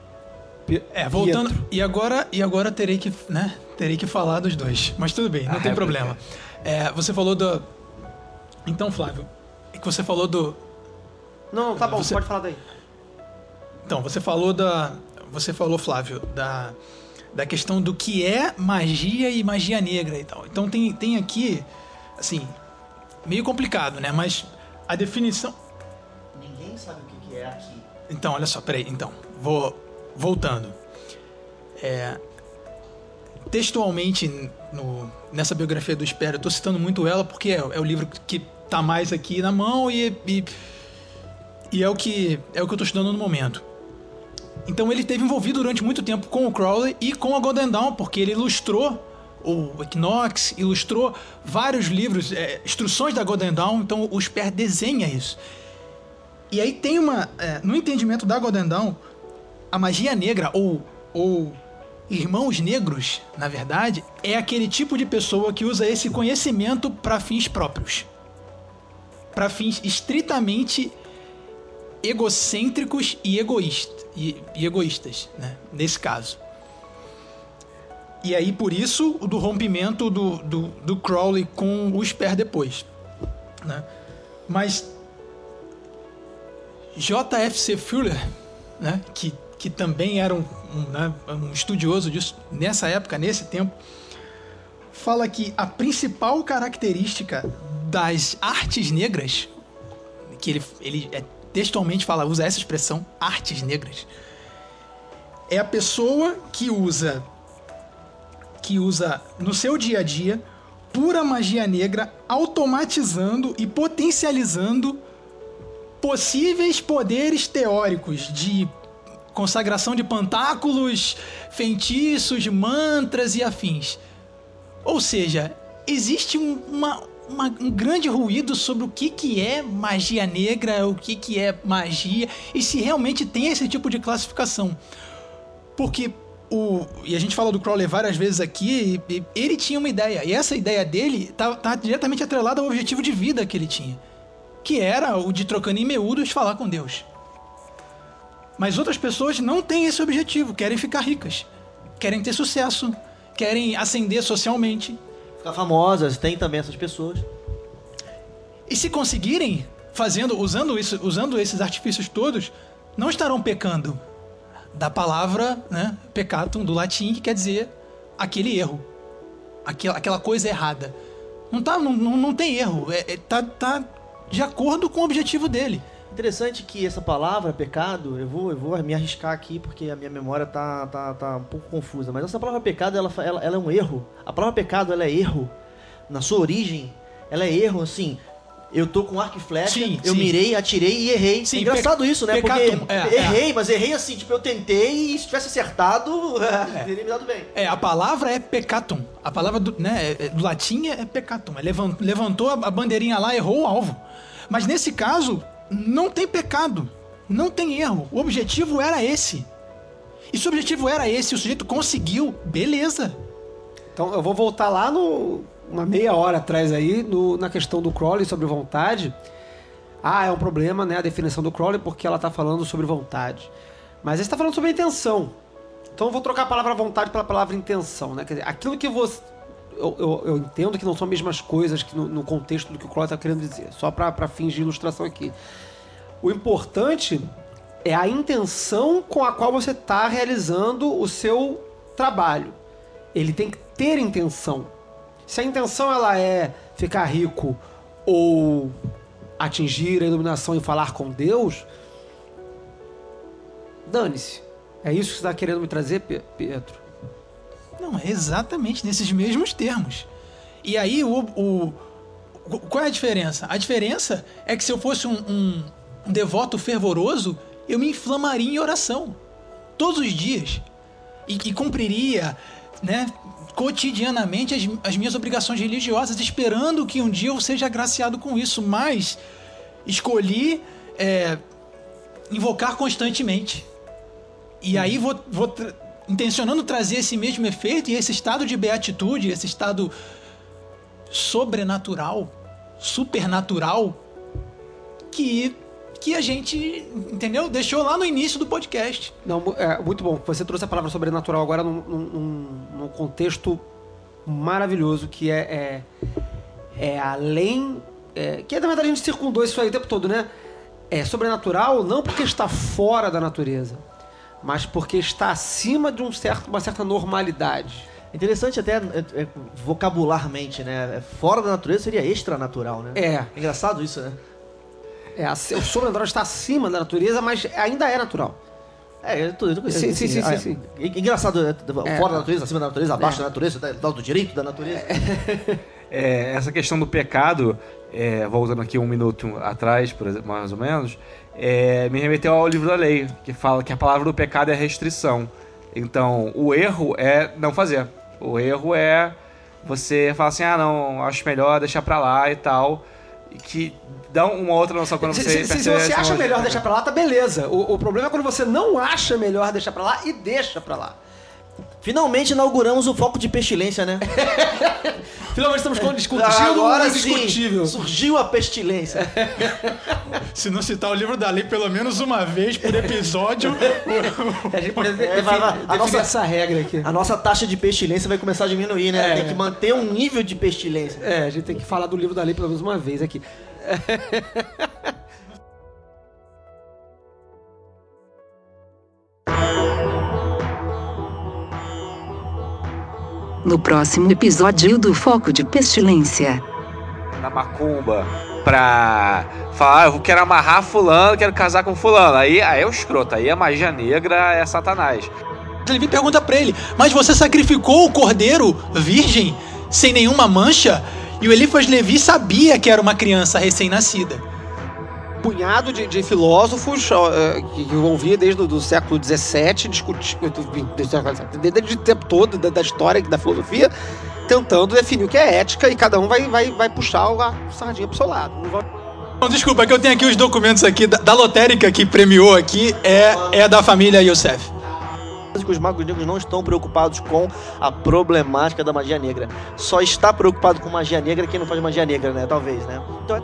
É, voltando. E agora, e agora terei que, né? Terei que falar dos dois. Mas tudo bem, não Ah, tem é problema. É, você falou do. Então, Flávio, é que você falou do. Não, tá bom, Você- pode falar daí. Então, você falou da. Você falou, Flávio, da, da questão do que é magia e magia negra e tal. Então tem, tem aqui, assim, meio complicado, né? Mas a definição. Ninguém sabe o que que é aqui. Então, olha só, peraí, então. Vou. Voltando. É, textualmente, no, nessa biografia do Espero, eu tô citando muito ela porque é, é o livro que tá mais aqui na mão e, e, e é, o que, é o que eu tô estudando no momento. Então ele esteve envolvido durante muito tempo com o Crowley e com a Golden Dawn, porque ele ilustrou o Equinox, ilustrou vários livros, é, instruções da Golden Dawn, então o Sper desenha isso. E aí tem uma. é, no entendimento da Golden Dawn, a magia negra, ou, ou irmãos negros, na verdade, é aquele tipo de pessoa que usa esse conhecimento para fins próprios. Para fins estritamente egocêntricos e, egoísta, e, e egoístas, né? nesse caso. E aí, por isso, o do rompimento do, do, do Crowley com o Sper depois. Né? Mas J.F.C. Fuller, né, que, que também era um, um, né, um estudioso disso nessa época, nesse tempo, fala que a principal característica das artes negras, que ele, ele é, textualmente fala, usa essa expressão, artes negras, é a pessoa que usa que usa no seu dia a dia pura magia negra, automatizando e potencializando possíveis poderes teóricos de consagração de pantáculos, feitiços, mantras e afins. Ou seja, existe um, uma, uma, um grande ruído sobre o que, que é magia negra, o que, que é magia e se realmente tem esse tipo de classificação. Porque o, e a gente falou do Crowley várias vezes aqui, e, e ele tinha uma ideia, e essa ideia dele tá, tá diretamente atrelada ao objetivo de vida que ele tinha, que era o de trocando em miúdos falar com Deus. Mas outras pessoas não têm esse objetivo, querem ficar ricas, querem ter sucesso, querem ascender socialmente. Ficar famosas, tem também essas pessoas. E se conseguirem, fazendo, usando isso, usando esses artifícios todos, não estarão pecando da palavra, né, peccatum do latim, que quer dizer aquele erro, aquela, aquela coisa errada. Não tá, não, não, não tem erro, é, é, tá, tá de acordo com o objetivo dele. Interessante que essa palavra, pecado, eu vou, eu vou me arriscar aqui porque a minha memória tá, tá, tá um pouco confusa, mas essa palavra pecado, ela, ela, ela é um erro. A palavra pecado, ela é erro. Na sua origem, ela é erro, assim, eu tô com arco e flecha, Sim, eu sim. mirei, atirei e errei. Sim, é engraçado isso, né? pecatum, Porque é, errei, mas errei assim, tipo, eu tentei e se tivesse acertado, teria me dado bem. É, a palavra é peccatum. A palavra do, né, é- é- do latim é peccatum. É levan- levantou a bandeirinha lá, errou o alvo. Mas nesse caso, não tem pecado. Não tem erro. O objetivo era esse. E se o objetivo era esse, o sujeito conseguiu, beleza. Então eu vou voltar lá no uma meia hora atrás aí no- na questão do Crowley sobre vontade. Ah, é um problema, né, a definição do Crowley porque ela tá falando sobre vontade. Mas está falando sobre intenção. Então eu vou trocar a palavra vontade pela palavra intenção, né? Quer dizer, aquilo que você eu, eu- eu entendo que não são as mesmas coisas que no, no contexto do que o Crowley está querendo dizer, só para fins de ilustração aqui. O importante é a intenção com a qual você está realizando o seu trabalho. Ele tem que ter intenção. Se a intenção ela é ficar rico ou atingir a iluminação e falar com Deus, dane-se. É isso que você está querendo me trazer, Pe- Pedro? Não, é exatamente nesses mesmos termos. E aí, o, o- qual é a diferença? A diferença é que se eu fosse um, um- devoto fervoroso, eu me inflamaria em oração. Todos os dias. E, e cumpriria, né, cotidianamente as, as minhas obrigações religiosas, esperando que um dia eu seja agraciado com isso. Mas escolhi é, invocar constantemente. E aí vou, vou intencionando trazer esse mesmo efeito e esse estado de beatitude, esse estado sobrenatural, supernatural, que, que a gente, entendeu? Deixou lá no início do podcast. Não, é, muito bom. Você trouxe a palavra sobrenatural agora num, num- num- contexto maravilhoso que é, é, é além. é, que na verdade a gente circundou isso aí o tempo todo, né? É sobrenatural não porque está fora da natureza, mas porque está acima de um certo, uma certa normalidade. Interessante até é, é, vocabularmente, né? É, Fora da natureza seria extranatural, né? É. Engraçado isso, né? É, a- o sobrenatural está acima da natureza, mas ainda é natural. É, eu tô, eu tô, Sim, sim, sim, ah, sim, sim. é- Engraçado, é, É. fora da natureza, acima da natureza, abaixo da natureza, do direito da natureza. É, essa questão do pecado, é, voltando aqui um minuto atrás, por exemplo, mais ou menos, é, me remeteu ao livro da lei, que fala que a palavra do pecado é restrição. Então, o erro é não fazer. O erro é você falar assim, ah, não, acho melhor deixar pra lá e tal. Que dá uma outra noção quando Se, você se- se você acha melhor deixar pra lá, tá beleza. O, o problema é quando você não acha melhor deixar pra lá e deixa pra lá. Finalmente inauguramos o foco de pestilência, né? Finalmente estamos discutindo o sim, indiscutível. surgiu a pestilência. Se não citar o livro da lei pelo menos uma vez por episódio, A gente pode É, definir. A nossa- essa regra aqui. A nossa taxa de pestilência vai começar a diminuir, né? É. Tem que manter um nível de pestilência. É, a gente tem que falar do livro da lei pelo menos uma vez aqui. No próximo episódio do Foco de Pestilência. na macumba pra falar, ah, eu quero amarrar fulano, quero casar com fulano. Aí, aí é o escroto, aí a magia negra é satanás. Levi pergunta pra ele: Mas você sacrificou o cordeiro virgem, sem nenhuma mancha? E o Elifas Levi sabia que era uma criança recém-nascida. Punhado de, de filósofos eh, que que eu ouvia desde o do século XVII, discutindo desde o tempo todo da, da história da filosofia, tentando definir o que é ética e cada um vai, vai, vai puxar a sardinha pro seu lado. Não vai- Bom, desculpa, é que eu tenho aqui os documentos aqui da, da lotérica que premiou aqui, é, é da família Youssef. que os magos negros não estão preocupados com a problemática da magia negra. Só está preocupado com magia negra quem não faz magia negra, né? Talvez, né? Então é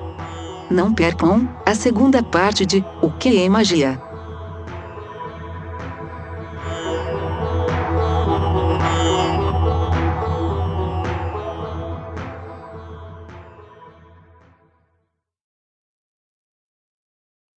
Não percam a segunda parte de O que é magia?